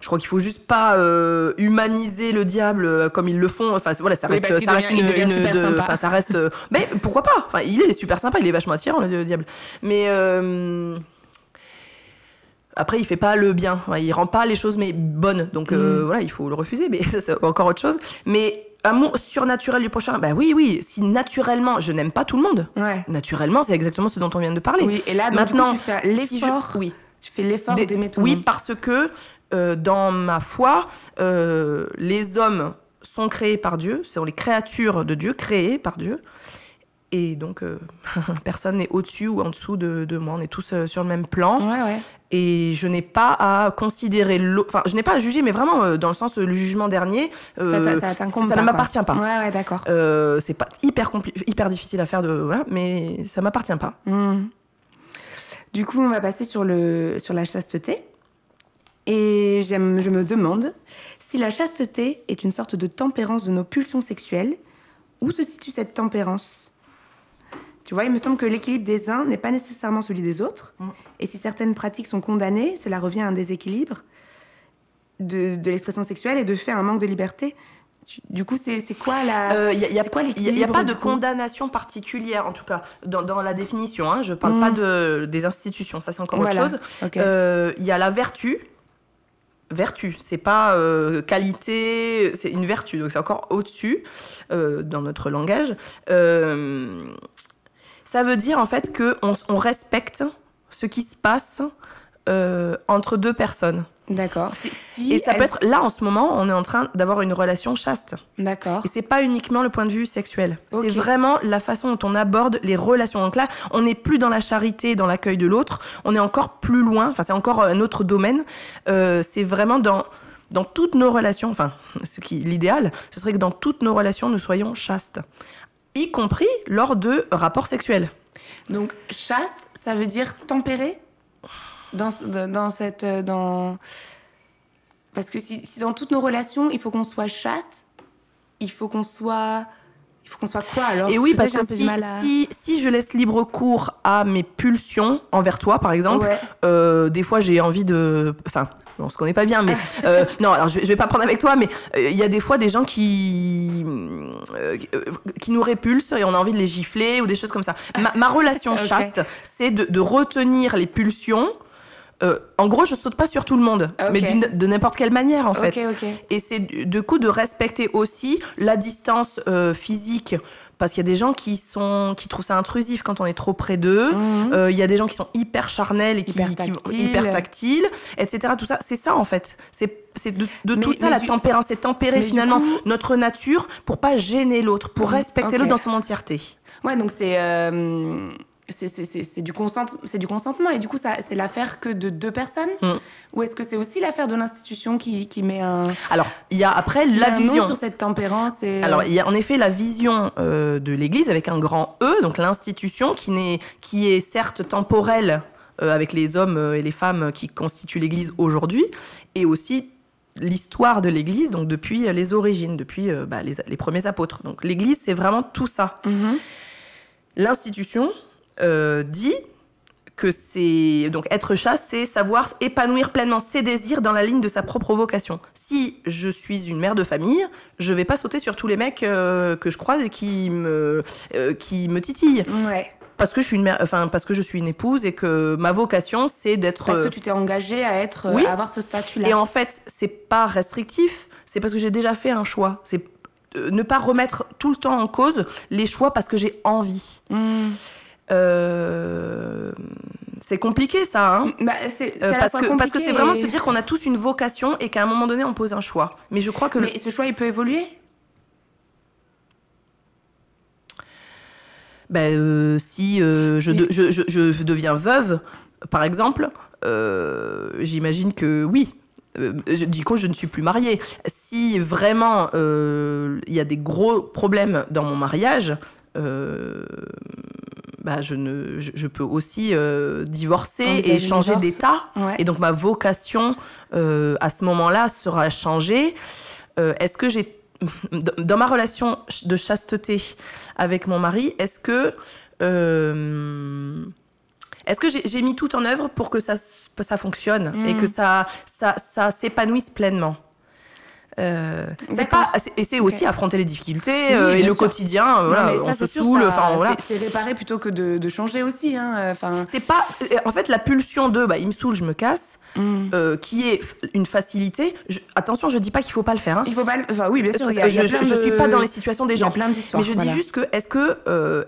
je crois qu'il faut juste pas euh, humaniser le diable euh, comme ils le font. Enfin, voilà, ça Oui, reste, ça reste une, devient une- de- ça reste. euh, mais pourquoi pas? Enfin, il est super sympa, il est vachement attirant le diable. Mais euh, après, il fait pas le bien. Ouais, il rend pas les choses mais bonnes. Donc euh, voilà, il faut le refuser. Mais c'est encore autre chose. Mais amour surnaturel du prochain. Bah oui, oui. Si naturellement, je n'aime pas tout le monde. Ouais. Naturellement, c'est exactement ce dont on vient de parler. Oui, et là, donc, maintenant, si je- l'effort. oui. Tu fais l'effort d'aimer tout oui, le monde. parce que euh, dans ma foi, euh, les hommes sont créés par Dieu, sont les créatures de Dieu, créées par Dieu. Et donc, euh, personne n'est au-dessus ou en dessous de, de moi. On est tous sur le même plan. Ouais, ouais. Et je n'ai pas à considérer l'autre. Enfin, je n'ai pas à juger, mais vraiment, dans le sens, le jugement dernier. Ça euh, ne m'appartient pas. Ouais, ouais, d'accord. Euh, c'est pas hyper, hyper difficile à faire, de, voilà, mais ça m'appartient pas. Hmm. Du coup, on va passer sur, le, sur la chasteté. Et je me demande si la chasteté est une sorte de tempérance de nos pulsions sexuelles. Où se situe cette tempérance? Tu vois, il me semble que l'équilibre des uns n'est pas nécessairement celui des autres. Et si certaines pratiques sont condamnées, cela revient à un déséquilibre de, de l'expression sexuelle et de fait un manque de liberté. Du coup, c'est, quoi la. Il n'y a, a a- pas de condamnation particulière, en tout cas, dans, dans la définition. Hein, je parle pas de, des institutions, ça c'est encore Voilà, autre chose. ok. Euh, Il y a la vertu. Vertu, c'est pas euh, qualité, c'est une vertu, donc c'est encore au-dessus euh, dans notre langage. Euh, ça veut dire en fait que on, on respecte ce qui se passe entre deux personnes. D'accord. Si- Et ça peut être là en ce moment, on est en train d'avoir une relation chaste. D'accord. Et c'est pas uniquement le point de vue sexuel. C'est vraiment la façon dont on aborde les relations. Donc là, on n'est plus dans la charité, dans l'accueil de l'autre. On est encore plus loin. Enfin, c'est encore un autre domaine. Euh, c'est vraiment dans dans toutes nos relations. Enfin, ce qui l'idéal, ce serait que dans toutes nos relations, nous soyons chastes, y compris lors de rapports sexuels. Donc chaste, ça veut dire tempéré? Dans, cette euh, dans parce que si, si dans toutes nos relations il faut qu'on soit chaste, il faut qu'on soit il faut qu'on soit quoi alors? Et oui, parce que si, à- si, si je laisse libre cours à mes pulsions envers toi, par exemple, Ouais. euh, des fois j'ai envie de. Enfin, on se connaît pas bien, mais. euh, non, alors je, vais- je vais pas prendre avec toi, mais euh, il y a des fois des gens qui. euh, qui nous répulsent et on a envie de les gifler ou des choses comme ça. Ma, ma relation chaste, c'est de, de retenir les pulsions. Euh, en gros, je saute pas sur tout le monde, Ok. mais de n'importe quelle manière, en fait. Et c'est du coup de respecter aussi la distance euh, physique. Parce qu'il y a des gens qui, sont, qui trouvent ça intrusif quand on est trop près d'eux. Mhm. Euh, Il y a des gens qui sont hyper charnels et qui, Hyper qui- tactiles. hyper tactiles, etc. Tout ça, c'est ça en fait. C'est c'est de, de Mais- tout ça la tempérance. C'est tempérer finalement coup- notre nature pour pas gêner l'autre, pour Mhm, respecter l'autre dans son entièreté. Ouais, donc c'est euh, c'est du du consentement et du coup c'est l'affaire que de deux personnes Mm. ou est-ce que c'est aussi l'affaire de l'institution qui, qui met un Alors, il y a après la vision. sur cette tempérance et Alors, il y a en effet la vision euh, de l'Église avec un grand E, donc l'institution qui, n'est- qui est certes temporelle euh, avec les hommes euh, et les femmes qui constituent l'Église aujourd'hui, et aussi l'histoire de l'Église, donc depuis les origines, depuis euh, bah, les, les premiers apôtres. Donc l'Église, c'est vraiment tout ça. Mhm. L'institution euh, dit que c'est donc être chaste, c'est savoir épanouir pleinement ses désirs dans la ligne de sa propre vocation. Si je suis une mère de famille, je vais pas sauter sur tous les mecs euh, que je croise et qui me euh, qui me titillent ouais parce que je suis une mère, enfin parce que je suis une épouse et que ma vocation c'est d'être parce que tu t'es engagé à être oui. à avoir ce statut là et en fait, c'est pas restrictif, c'est parce que j'ai déjà fait un choix. C'est ne pas remettre tout le temps en cause les choix parce que j'ai envie. Euh, c'est compliqué ça, hein Bah, c'est Euh, parce, que, parce que compliqué c'est vraiment et- se dire qu'on a tous une vocation et qu'à un moment donné on pose un choix. Mais je crois que le- mais ce choix il peut évoluer? Ben, euh, si euh, je, de- je, je- je deviens veuve, par exemple, j'imagine que oui. Du coup, je ne suis plus mariée. Si vraiment il y a des gros problèmes dans mon mariage, euh, bah, je, ne, je, je peux aussi euh, divorcer et changer divorce. d'état. Ouais. Et donc ma vocation euh, à ce moment-là sera changée. Euh, est-ce que j'ai dans ma relation de chasteté avec mon mari, est-ce que est-ce que j'ai j'ai mis tout en œuvre pour que ça, ça fonctionne et que ça, ça, ça s'épanouisse pleinement? Euh, c'est pas, et c'est aussi affronter les difficultés Oui, euh, et le sûr. quotidien. euh, Non, voilà, mais on se saoule. ça- Enfin, voilà. c'est- réparer plutôt que de, de changer aussi. Hein. euh, Enfin, C'est pas. En fait, la pulsion de bah, il me saoule, je me casse, mm. qui est une facilité. je- attention, je dis pas qu'il faut pas le faire. hein. il faut pas. le- Enfin, oui, bien sûr. Y a- y a je, plein je de- suis pas dans les situations des y a gens. plein d'histoires. Mais je voilà. dis juste que est-ce que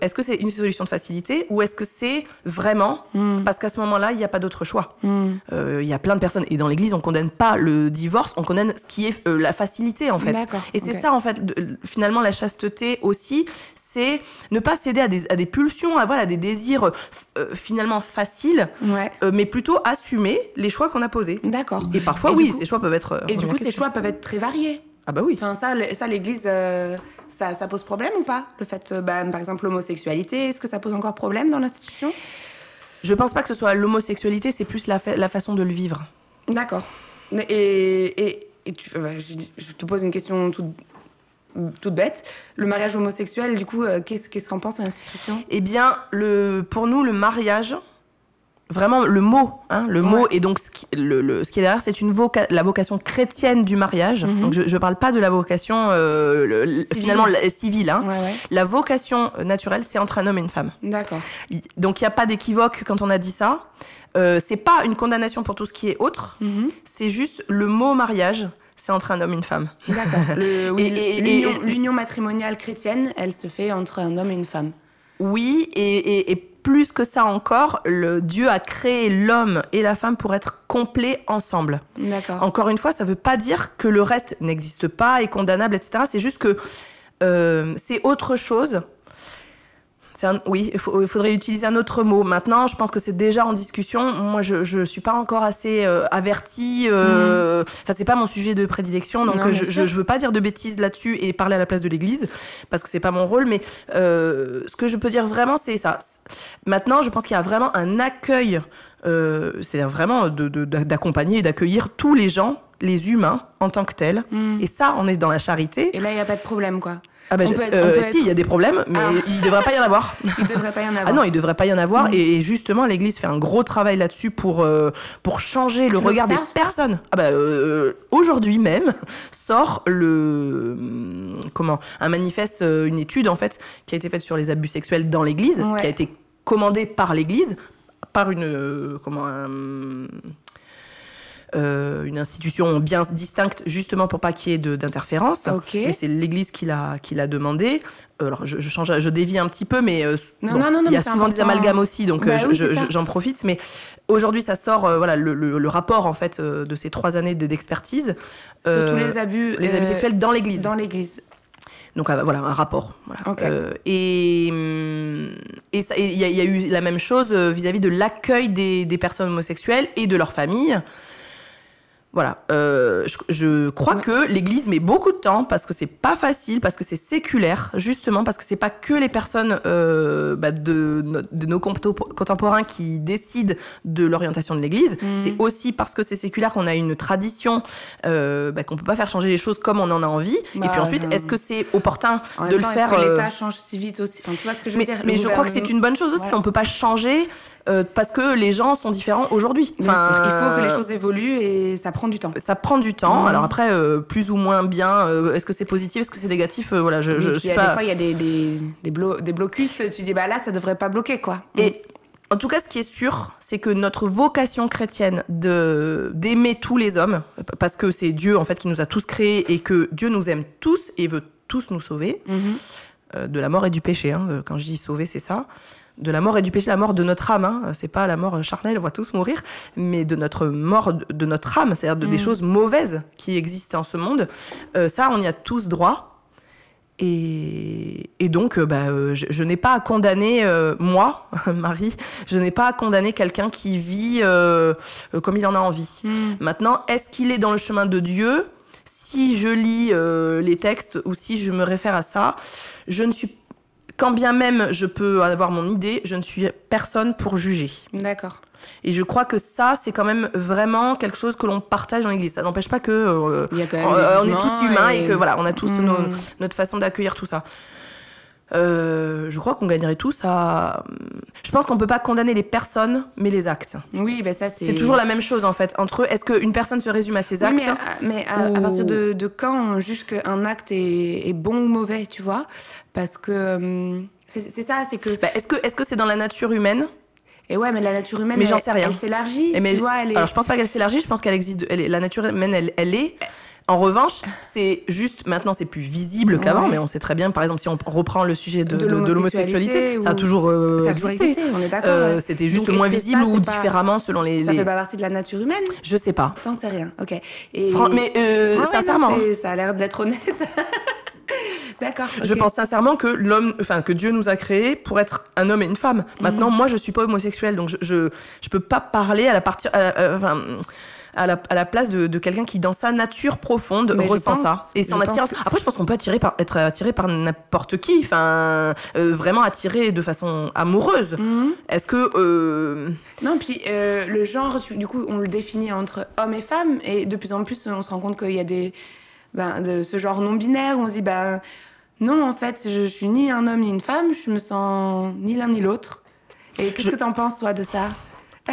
est-ce que c'est une solution de facilité ou est-ce que c'est vraiment Mm. parce qu'à ce moment-là il n'y a pas d'autre choix. Mm. Il y a plein de personnes et dans l'Église on condamne pas le divorce, on condamne ce qui est la facilité en fait. Et c'est ça en fait de- finalement la chasteté aussi, c'est ne pas céder à des, à des pulsions, à voilà des désirs euh, euh, finalement faciles, Ouais. euh, mais plutôt assumer les choix qu'on a posés. D'accord. Et parfois Et oui, coup- ces choix peuvent être. Et du coup, ces choix peuvent être très variés. Ah bah oui. Enfin, ça, ça l'Église, euh, ça, ça pose problème ou pas? Le fait, bah, par exemple, l'homosexualité, est-ce que ça pose encore problème dans l'institution? Je pense pas que ce soit l'homosexualité, c'est plus la, fa- la façon de le vivre. D'accord. Et, et tu- euh, bah, je, je te pose une question toute, toute bête. Le mariage homosexuel, du coup, euh, qu'est-ce qu'en pense l'institution? Eh bien, le, pour nous, le mariage, vraiment le mot, hein, le mot, et donc ce qui, le, le- ce qui est derrière, c'est une voca- la vocation chrétienne du mariage. Mhm. Donc je ne parle pas de la vocation euh, le- le- Civile. finalement la- civile. hein. Ouais, ouais. La vocation euh, naturelle, c'est entre un homme et une femme. D'accord. Donc il n'y a pas d'équivoque quand on a dit ça. Euh, c'est pas une condamnation pour tout ce qui est autre. Mhm. C'est juste le mot mariage, c'est entre un homme et une femme. D'accord. Oui, l'union- matrimoniale chrétienne, elle se fait entre un homme et une femme. Oui, et, et- et plus que ça encore, le Dieu a créé l'homme et la femme pour être complets ensemble. D'accord. Encore une fois, ça ne veut pas dire que le reste n'existe pas, est condamnable, etc. C'est juste que euh, c'est autre chose. C'est un- oui, il faut- il faudrait utiliser un autre mot. Maintenant, je pense que c'est déjà en discussion. Moi, je ne suis pas encore assez euh, avertie. euh, Enfin, c'est pas mon sujet de prédilection, donc Non, euh, je, je, je veux pas dire de bêtises là-dessus et parler à la place de l'Église, parce que c'est pas mon rôle. Mais euh, ce que je peux dire vraiment, c'est ça. Maintenant, je pense qu'il y a vraiment un accueil, euh, c'est-à-dire vraiment d'accompagner et d'accueillir tous les gens, les humains en tant que tels. Mm. Et ça, on est dans la charité. Et là, il n'y a pas de problème, quoi. Ah bah, être- euh, si, il y a des problèmes, mais Ah. il ne devrait pas y en avoir. Il ne devrait pas y en avoir. Ah non, il devrait pas y en avoir. Mm. Et, justement, l'Église fait un gros travail là-dessus pour, euh, pour changer le Tu regard des personnes. Ah bah, euh, aujourd'hui même sort le hum, comment un manifeste, euh, une étude en fait qui a été faite sur les abus sexuels dans l'Église, Ouais. qui a été commandée par l'Église, par une euh, comment un- une institution bien distincte justement pour pas qu'il y ait d'interférence. Ok. Mais c'est l'Église qui l'a qui l'a demandé. Euh, Alors je, je change, je dévie un petit peu, mais euh, Non, non, non, non, il y a souvent des amalgames aussi, donc Bah euh, je- oui, j'en profite. Mais aujourd'hui, ça sort, euh, voilà, le, le- le rapport en fait euh, de ces trois années de- d'expertise. Sur euh, tous les abus. les abus euh, sexuels dans l'Église. Dans l'église. Donc euh, voilà, un rapport. Voilà. Ok. Euh, et et il y, a- il y a eu la même chose euh, vis-à-vis de l'accueil des, des personnes homosexuelles et de leurs familles. Voilà, euh, je, je crois Ouais. que l'Église met beaucoup de temps parce que c'est pas facile, parce que c'est séculaire, justement parce que c'est pas que les personnes euh, bah, de, de nos contemporains qui décident de l'orientation de l'Église. Mhm. C'est aussi parce que c'est séculaire qu'on a une tradition, euh, bah, qu'on peut pas faire changer les choses comme on en a envie. Bah, Et puis ensuite, est-ce que c'est opportun En de même le temps, faire euh, l'État change si vite aussi? Enfin, tu vois ce que je veux mais, dire? mais je crois que c'est une bonne chose aussi. Voilà. On peut pas changer euh, parce que les gens sont différents aujourd'hui. Enfin, il faut que les choses évoluent et ça prend du temps. Ça prend du temps. Mhm. Alors après, euh, plus ou moins bien. euh, est-ce que c'est positif Est-ce que c'est négatif Euh, Voilà, je, je suis y a pas. Des fois, il y a des, des, des, blo- des blocus. Tu dis, bah là, ça devrait pas bloquer, quoi. Et en tout cas, ce qui est sûr, c'est que notre vocation chrétienne de d'aimer tous les hommes, parce que c'est Dieu en fait qui nous a tous créés et que Dieu nous aime tous et veut tous nous sauver euh, de la mort et du péché. hein. Euh, Quand je dis sauver, c'est ça. De la mort et du péché, la mort de notre âme. Hein. C'est pas la mort charnelle, on va tous mourir, mais de notre mort de notre âme, c'est-à-dire de, des Mm. choses mauvaises qui existent en ce monde. Euh, ça, on y a tous droit. Et, et donc, euh, bah, euh, je, je n'ai pas à condamner, euh, moi, Marie, je n'ai pas à condamner quelqu'un qui vit euh, comme il en a envie. Mhm. Maintenant, est-ce qu'il est dans le chemin de Dieu? Si je lis les textes ou si je me réfère à ça, je ne suis quand bien même je peux avoir mon idée, je ne suis personne pour juger. D'accord. Et je crois que ça, c'est quand même vraiment quelque chose que l'on partage dans l'Église. Ça n'empêche pas que euh, même on, est tous humains et, que voilà, on a tous Mm. nos- notre façon d'accueillir tout ça. Euh, je crois qu'on gagnerait tous à. Je pense qu'on peut pas condamner les personnes, mais les actes. Oui, ben ça c'est. C'est toujours la même chose en fait. Entre eux, est-ce qu'une personne se résume à ses Oui, actes mais, à, mais à, à ou- partir de, de quand on juge qu'un acte est, est bon ou mauvais, tu vois? Parce que hum, c'est ça, c'est que. Bah, Est-ce que est-ce que c'est dans la nature humaine? Et ouais, mais la nature humaine, Mais j'en elle- sais rien. Elle s'élargit, Eh, mais- tu vois, elle est. Alors je pense pas qu'elle s'élargit, je pense qu'elle existe. Elle est, la nature humaine, elle, elle est. En revanche, c'est juste maintenant c'est plus visible qu'avant, Ouais. mais on sait très bien, par exemple, si on reprend le sujet de, De de- de l'homosexualité ça a ou- toujours, euh, ça a existé. existé, on est d'accord. Euh. C'était juste Donc, moins visible ça, ou pas- différemment selon les. Ça fait pas partie de la nature humaine? Je sais pas. T'en sais rien, ok. Et... Fran- Mais euh, ouais, sincèrement, ça a l'air d'être honnête. D'accord. Je pense sincèrement que l'homme, enfin que Dieu nous a créés pour être un homme et une femme. Maintenant, Mhm. moi, je suis pas homosexuelle, donc je je, je peux pas parler à la partie, euh, enfin, à la, à la place de, de quelqu'un qui, dans sa nature profonde, Mais ressent pense- ça et s'en attire. que- Après, je pense qu'on peut attirer par, être attiré par n'importe qui, enfin, euh, vraiment attiré de façon amoureuse. Mhm. Est-ce que euh, Non, puis euh, le genre, du coup, on le définit entre homme et femme, et de plus en plus, on se rend compte qu'il y a des. Ben, de ce genre non-binaire où on se dit, ben. Non, en fait, je, je suis ni un homme ni une femme, je me sens ni l'un ni l'autre. Et qu'est-ce Je- que t'en penses, toi, de ça?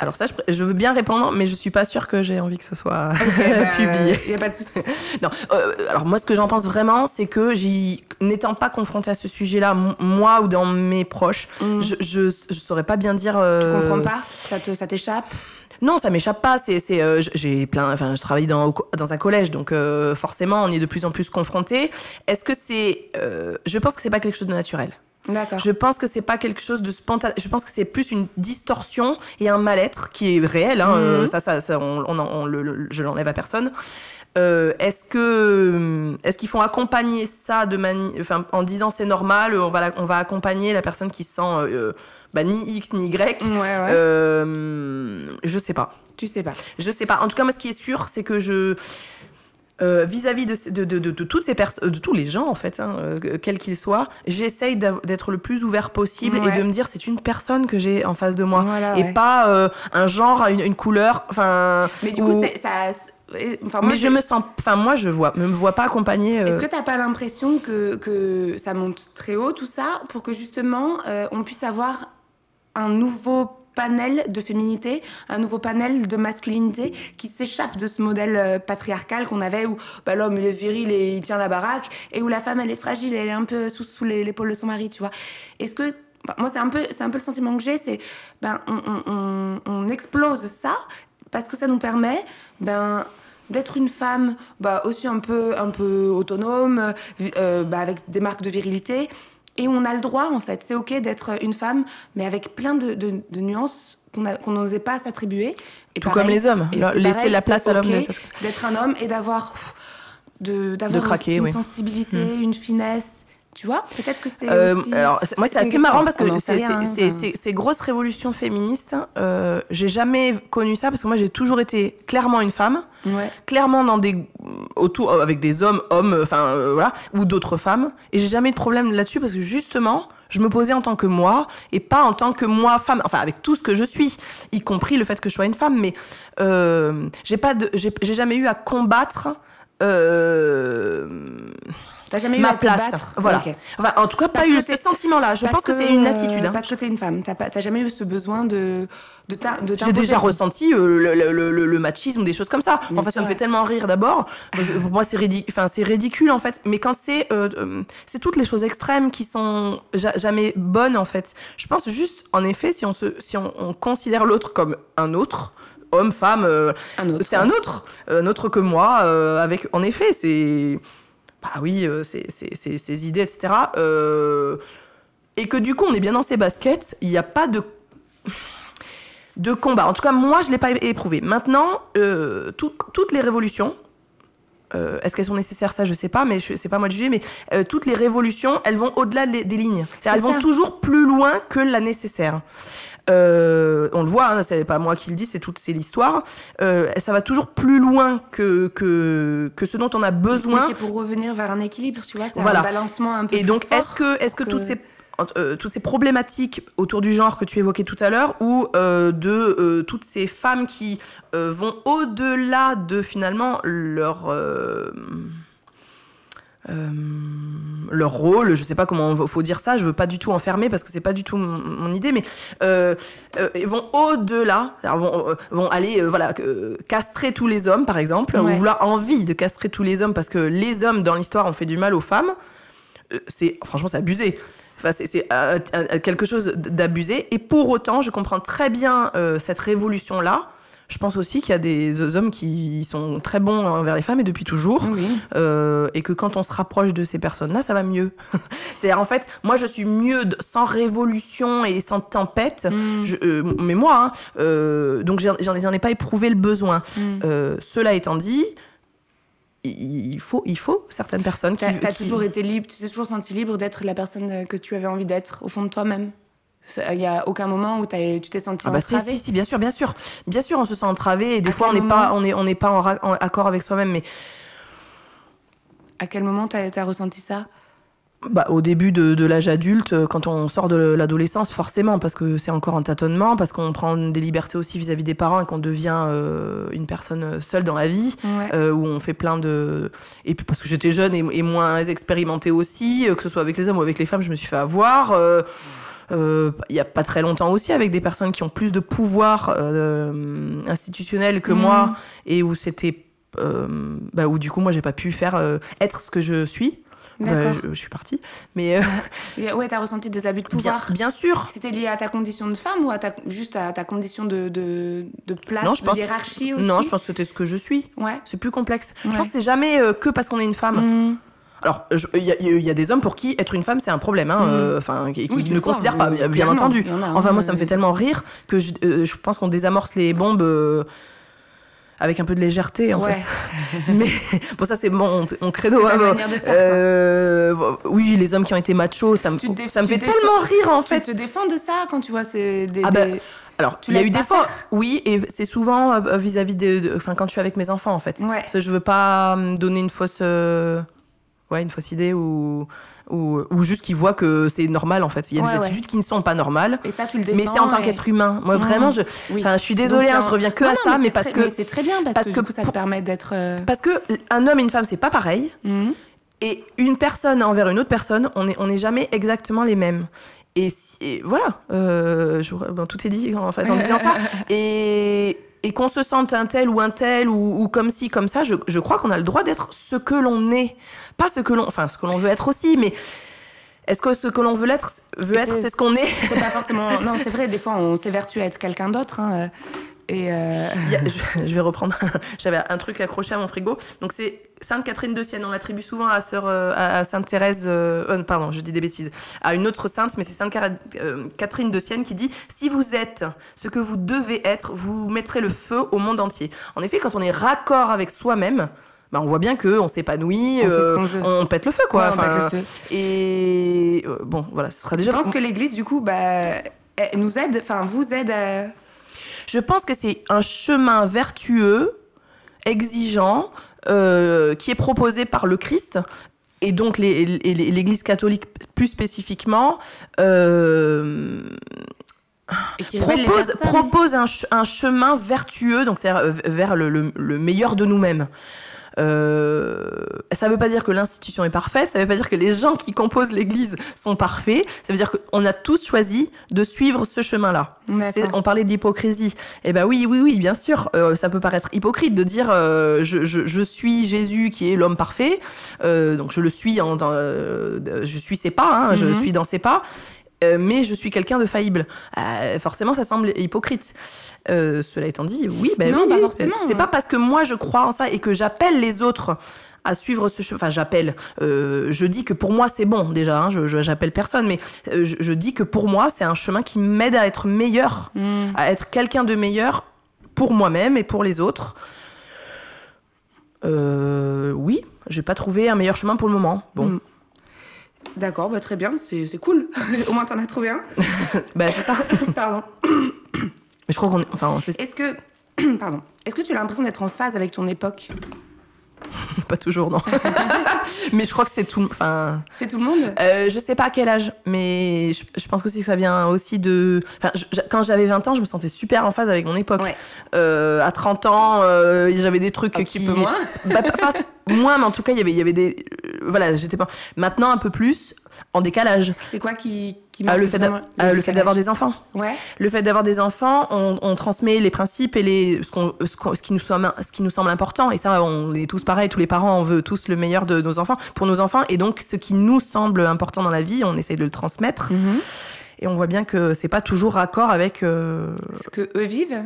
alors ça, je, je veux bien répondre, mais je suis pas sûre que j'ai envie que ce soit Ben, publié. Il y a pas de souci. Non, euh, alors moi ce que j'en pense vraiment, c'est que j'y, n'étant pas confrontée à ce sujet-là, moi ou dans mes proches, Mm. je, je, je saurais pas bien dire. euh, Tu comprends pas? Ça te, ça t'échappe? Non, ça m'échappe pas. C'est, c'est, euh, j'ai plein, enfin, je travaille dans, dans un collège, donc euh, forcément, on est de plus en plus confrontés. Est-ce que c'est, euh, je pense que c'est pas quelque chose de naturel. D'accord. Je pense que c'est pas quelque chose de spontané. Je pense que c'est plus une distorsion et un mal-être qui est réel. Hein, euh, Mhm. ça, ça, ça, on, on, on le, le- je l'enlève à personne. Euh, est-ce que, est-ce qu'ils font accompagner ça de mani, enfin, en disant c'est normal, on va, la- on va accompagner la personne qui se sent euh, bah, ni X ni Y. Ouais, ouais. Euh, je sais pas. Tu sais pas. Je sais pas. En tout cas, moi, ce qui est sûr, c'est que je. Euh, vis-à-vis de, de, de, de, de toutes ces personnes, de tous les gens en fait, hein, euh, quels qu'ils soient, j'essaye d'être le plus ouvert possible Ouais. et de me dire c'est une personne que j'ai en face de moi Voilà, et ouais. pas euh, un genre, une, une couleur. Enfin, Mais du ou- coup, ça. c'est- Enfin, moi, mais je me sens, enfin moi je vois, me vois pas accompagner. euh, Est-ce que t'as pas l'impression que, que ça monte très haut tout ça pour que justement euh, on puisse avoir un nouveau panel de féminité, un nouveau panel de masculinité qui s'échappe de ce modèle euh, patriarcal qu'on avait où bah, l'homme est viril et il tient la baraque et où la femme elle est fragile elle est un peu sous, sous l'épaule de son mari, tu vois. Est-ce que bah, moi c'est un peu c'est un peu le sentiment que j'ai, c'est ben on, on, on, explose ça parce que ça nous permet ben d'être une femme bah, aussi un peu, un peu autonome, euh, bah, avec des marques de virilité. Et on a le droit, en fait. C'est OK d'être une femme, mais avec plein de, de, de nuances qu'on n'osait pas s'attribuer. Tout comme les hommes. laisser pareil, la place à l'homme d'être- un homme et d'avoir de, d'avoir craquer, une, oui. sensibilité, une finesse. Tu vois. Peut-être que c'est Euh, aussi... alors, moi, c'est assez marrant parce que ces grosses révolutions féministes, j'ai jamais connu ça parce que moi, j'ai toujours été clairement une femme, Ouais. clairement dans des autour avec des hommes, hommes, enfin euh, voilà, ou d'autres femmes, et j'ai jamais eu de problème là-dessus parce que justement, je me posais en tant que moi et pas en tant que moi femme, enfin avec tout ce que je suis, y compris le fait que je sois une femme, mais euh, j'ai pas j'ai j'ai jamais eu à combattre. Euh, T'as jamais eu ma à te place. battre Voilà. Enfin, en tout cas, pas eu ce sentiment-là. Je pense que, c'est une euh, attitude. hein. Parce que t'es une femme. T'as pas- t'as jamais eu ce besoin de, de, ta- de J'ai déjà ressenti euh, le, le- le- le machisme, des choses comme ça. Bien enfin, ça sûr, me fait tellement rire d'abord. Pour moi, c'est ridicule. Enfin, c'est ridicule en fait. Mais quand c'est, euh, euh, c'est toutes les choses extrêmes qui sont ja- jamais bonnes en fait. Je pense juste, en effet, si on se, si on, on considère l'autre comme un autre, homme, femme, euh, c'est un autre, un autre que moi. euh, avec, en effet, c'est, bah oui, euh, ses idées, etc. euh, et que du coup, on est bien dans ses baskets. Il n'y a pas de de combat. En tout cas, moi, je l'ai pas éprouvé. Maintenant, euh, tout- toutes les révolutions, euh, est-ce qu'elles sont nécessaires? Ça, je sais pas, mais je- c'est pas moi de juger. Mais euh, toutes les révolutions, elles vont au-delà des, des lignes. Elles vont toujours plus loin que la nécessaire. Euh, on le voit, hein, c'est pas moi qui le dis, c'est toute c'est l'histoire. Euh, ça va toujours plus loin que, que, que ce dont on a besoin. c'est pour revenir vers un équilibre, tu vois. C'est Voilà. un balancement un peu Et donc, est-ce que, est-ce que, que- toutes ces euh, toutes ces problématiques autour du genre que tu évoquais tout à l'heure, ou euh, de euh, toutes ces femmes qui vont au-delà de finalement leur euh, leur rôle, je sais pas comment il faut dire ça, je veux pas du tout enfermer parce que c'est pas du tout mon, mon idée, mais euh, euh, ils vont au-delà, vont, vont aller voilà castrer tous les hommes par exemple, Ouais. ou vouloir envie de castrer tous les hommes parce que les hommes dans l'histoire ont fait du mal aux femmes. C'est franchement c'est abusé. Enfin, c'est- quelque chose d'abusé. Et pour autant, je comprends très bien cette révolution-là. Je pense aussi qu'il y a des hommes qui sont très bons envers les femmes et depuis toujours. Oui. Euh, et que quand on se rapproche de ces personnes-là, ça va mieux. C'est-à-dire, en fait, moi, je suis mieux sans révolution et sans tempête. Mm. Je- euh, mais moi, hein, euh, donc j'en ai, pas éprouvé le besoin. Mm. Cela étant dit, il faut, il faut certaines personnes qui. T'as qui- toujours été libre, tu t'es toujours senti libre d'être la personne que tu avais envie d'être au fond de toi-même. Il y a aucun moment où tu t'es senti Ah bah si, entravée. si, si, bien sûr, bien sûr. Bien sûr, on se sent entravé et des À fois, on n'est pas, on est, on pas en, accord avec soi-même. Mais À quel moment t'as as ressenti ça? Bah, au début de, de l'âge adulte, euh, quand on sort de l'adolescence, forcément, parce que c'est encore un tâtonnement, parce qu'on prend des libertés aussi vis-à-vis des parents et qu'on devient euh, une personne seule dans la vie, Ouais. euh, où on fait plein de... Et puis parce que j'étais jeune et, et moins expérimentée aussi, euh, que ce soit avec les hommes ou avec les femmes, je me suis fait avoir. euh, euh, il y a pas très longtemps aussi avec des personnes qui ont plus de pouvoir euh, institutionnel que Mhm. moi et où c'était euh, bah, où du coup moi j'ai pas pu faire euh, être ce que je suis D'accord. je, je suis partie mais euh, Et Ouais, t'as ressenti des abus de bien, pouvoir? bien sûr C'était lié à ta condition de femme ou à ta, juste à ta condition de, de, de place, Non, je de pense- hiérarchie aussi? non je pense que c'était ce que je suis Ouais. c'est plus complexe je pense que c'est jamais euh, que parce qu'on est une femme Mm. Alors il y, a- il y a des hommes pour qui être une femme c'est un problème hein, Mhm. euh, enfin qui, qui Oui, tu ne considèrent pas bien entendu en a, hein, enfin moi ça me fait tellement rire que je, euh, je pense qu'on désamorce les bombes euh, avec un peu de légèreté en Ouais. fait mais bon ça c'est mon, mon credo hein, bon. faire. Euh, oui les hommes qui ont été machos ça me, Tu ça me tu fait tellement rire en Tu fait te défends de ça quand tu vois ces, des, Ah bah, des- Alors, Tu il y a eu des fois, oui, et c'est souvent euh, vis-à-vis de, enfin, quand je suis avec mes enfants, en fait. Ouais. Parce que je veux pas me donner une fausse, euh, ouais, une fausse idée ou, ou, ou juste qu'ils voient que c'est normal, en fait. Il y a Ouais, des ouais. attitudes qui ne sont pas normales. Et ça, tu le. Mais c'est en tant et- qu'être humain. Moi, Mhm. vraiment, je, Oui. je suis désolée, Donc, hein, je reviens que Non, à non, ça, mais, c'est parce très- que, c'est très bien parce, parce que, que du coup, ça te permet d'être. euh, parce que un homme et une femme, c'est pas pareil. mhm. Et une personne envers une autre personne, on n'est on est jamais exactement les mêmes. Et, si- et voilà, euh, je- bon, tout est dit en, fait, en disant ça. Et, et qu'on se sente un tel ou un tel ou, ou comme ci, comme ça, je, je crois qu'on a le droit d'être ce que l'on est. Pas ce que l'on. Enfin, ce que l'on veut être aussi, mais. Est-ce que ce que l'on veut être, veut être, c'est- c'est ce qu'on est? C'est pas forcément. Non, c'est vrai, des fois, on s'évertue à être quelqu'un d'autre. hein, euh, Et. euh, a- je, je vais reprendre. J'avais un truc accroché à mon frigo. Donc c'est Sainte Catherine de Sienne. On l'attribue souvent à sœur, euh, à Sainte Thérèse. euh, euh, pardon, je dis des bêtises. À une autre sainte, mais c'est Sainte Catherine de Sienne qui dit si vous êtes ce que vous devez être, vous mettrez le feu au monde entier. En effet, quand on est raccord avec soi-même. Bah, on voit bien que on s'épanouit, On euh, pète le feu quoi. Ouais, on pète Enfin, le feu. Et bon, voilà, ce sera Je déjà. pense que l'Église, du coup, bah, elle nous aide, enfin, vous aide à. Je pense que c'est un chemin vertueux, exigeant, euh, qui est proposé par le Christ. Et donc l'Église catholique plus spécifiquement euh, Et propose, un, ch- un chemin vertueux, donc c'est vers le, le- le meilleur de nous-mêmes. Euh, ça veut pas dire que l'institution est parfaite, ça veut pas dire que les gens qui composent l'Église sont parfaits, ça veut dire qu'on a tous choisi de suivre ce chemin-là. On parlait de l'hypocrisie. Eh ben oui, oui, oui, bien sûr. euh, ça peut paraître hypocrite de dire euh, je, je, je suis Jésus qui est l'homme parfait. donc je le suis en, dans, je suis ses pas, hein, je Mhm. suis dans ses pas. Euh, mais je suis quelqu'un de faillible. Euh, forcément, ça semble hypocrite. Euh, cela étant dit, oui, ben Non, oui, pas forcément, C'est hein. pas parce que moi je crois en ça et que j'appelle les autres à suivre ce chemin. Enfin, j'appelle. je dis que pour moi c'est bon déjà. Hein, je j'appelle personne, mais je, je dis que pour moi c'est un chemin qui m'aide à être meilleur Mm. à être quelqu'un de meilleur pour moi-même et pour les autres. Oui, j'ai pas trouvé un meilleur chemin pour le moment. Bon, Mm. D'accord, bah, très bien, c'est cool. Au moins, t'en as trouvé un. bah c'est ça. Pardon. Mais je crois qu'on est. Enfin, Est-ce que. Pardon. Est-ce que tu as l'impression d'être en phase avec ton époque? Pas toujours, non. mais je crois que c'est tout. Enfin, C'est tout le monde? Euh, je sais pas à quel âge, mais je, je pense aussi que ça vient aussi de. Enfin, je- quand j'avais 20 ans, je me sentais super en phase avec mon époque. Ouais. Euh, à 30 ans, euh, j'avais des trucs Un qui. petit peu moins. Bah, moins, mais en tout cas, il y avait, il y avait des. euh, voilà, j'étais pas. Maintenant, un peu plus, en décalage. C'est quoi qui, qui Ah, marque le fait d'a- vraiment ah, le fait d'avoir des enfants. Ouais. Le fait d'avoir des enfants, on, on transmet les principes et les, ce, qu'on- ce, qui nous semble, ce qui nous semble important. Et ça, on est tous pareils, tous les parents, on veut tous le meilleur de nos enfants, pour nos enfants. Et donc, ce qui nous semble important dans la vie, on essaye de le transmettre. Mhm. Et on voit bien que c'est pas toujours raccord avec. euh, Ce que eux vivent.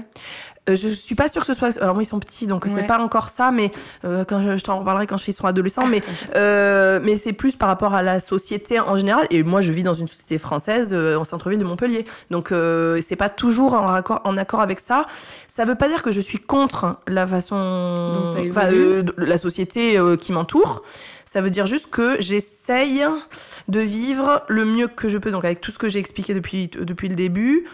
Euh, je suis pas sûre que ce soit. Alors moi ils sont petits donc Ouais. c'est pas encore ça, mais euh, quand je, je t'en reparlerai quand ils seront adolescents. Mais euh, mais c'est plus par rapport à la société en général. Et moi je vis dans une société française euh, en centre-ville de Montpellier, donc euh, c'est pas toujours en raccord en accord avec ça. Ça veut pas dire que je suis contre la façon, ça enfin, la société qui m'entoure. Ça veut dire juste que j'essaye de vivre le mieux que je peux, donc avec tout ce que j'ai expliqué depuis, depuis le début.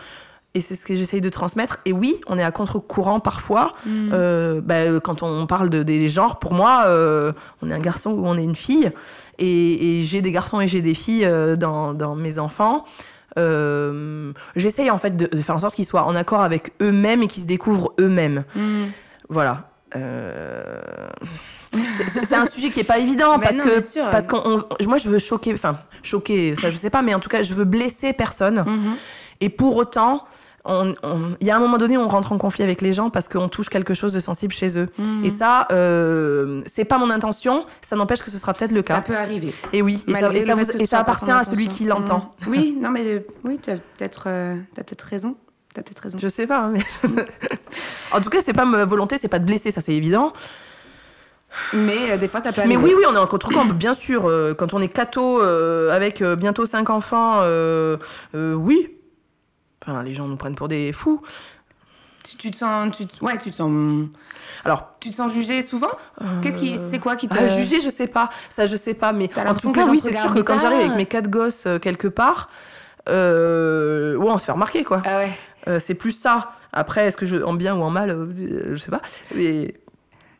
Et c'est ce que j'essaye de transmettre. Et oui, on est à contre-courant parfois. Mm. Euh, bah, euh, quand on parle de, des genres, pour moi, euh, on est un garçon ou on est une fille. Et, et j'ai des garçons et j'ai des filles euh, dans, dans mes enfants. J'essaye en fait de, de faire en sorte qu'ils soient en accord avec eux-mêmes et qu'ils se découvrent eux-mêmes. Mm. Voilà. C'est- un sujet qui est pas évident parce non, que parce qu'on on- moi je veux choquer enfin choquer ça je sais pas mais en tout cas je veux blesser personne Mhm. Et pour autant il y a un moment donné on rentre en conflit avec les gens parce qu'on touche quelque chose de sensible chez eux Mhm. et ça euh, c'est pas mon intention ça n'empêche que ce sera peut-être le Ça cas peut arriver. et oui et ça, et ça vous- et ça appartient à celui qui l'entend Mm. Oui, non, mais euh, oui, tu as peut-être euh, peut-être raison. T'as peut-être raison. je sais pas mais en tout cas c'est pas ma volonté c'est pas de blesser ça c'est évident Mais euh, des fois, ça peut Mais arriver. oui, oui, on est en contre-camp, bien sûr. euh, quand on est catho euh, avec euh, bientôt cinq enfants, oui. Enfin, les gens nous prennent pour des fous. Tu, tu te sens, tu, ouais, tu te sens, Alors, tu te sens jugé souvent? Qu'est-ce qui, c'est quoi qui te à juger, je sais pas. Ça, je sais pas. Mais T'as en tout cas, oui, c'est sûr que quand j'arrive avec mes quatre gosses euh, quelque part, euh, ouais, on se fait remarquer, quoi. Ah ouais. Euh, c'est plus ça. Après, est-ce que je, en bien ou en mal, euh, je sais pas. Mais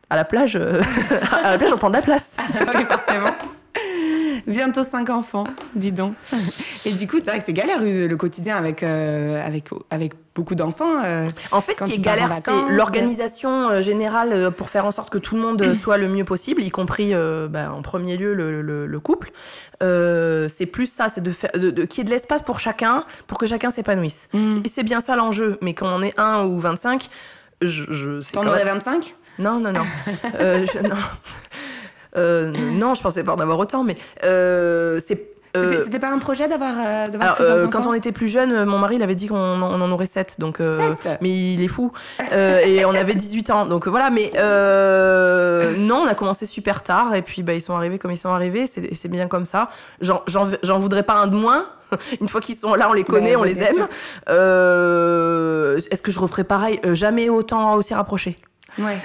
à la plage, euh, à la plage, on prend de la place. oui, forcément. Bientôt cinq enfants, dis donc. Et du coup, c'est vrai que c'est galère euh, le quotidien avec, euh, avec, avec beaucoup d'enfants. euh. En fait, ce qui est galère, c'est l'organisation générale pour faire en sorte que tout le monde soit le mieux possible, y compris euh, bah, en premier lieu le, le- le couple. Euh, c'est plus ça, c'est de faire, de, de- qu'il y ait de l'espace pour chacun, pour que chacun s'épanouisse. Mm. C'est- bien ça l'enjeu. Mais quand on est un ou 25, je, je T'en aurais même- 25 Non, non, non. Je- non. Euh, non, je pensais pas en avoir autant, mais euh, c'est. euh, C'était- pas un projet d'avoir d'avoir euh, quand on était plus jeune, mon mari il avait dit qu'on en, aurait 7, donc euh, mais il est fou. Euh, et on avait 18 ans, donc voilà. Mais euh, non, on a commencé super tard, et puis bah, ils sont arrivés comme ils sont arrivés. C'est bien comme ça. J'en- voudrais pas un de moins. Une fois qu'ils sont là, on les connaît, Ben, on les aime. Euh, Est-ce que je referais pareil? Jamais autant aussi rapproché. Ouais.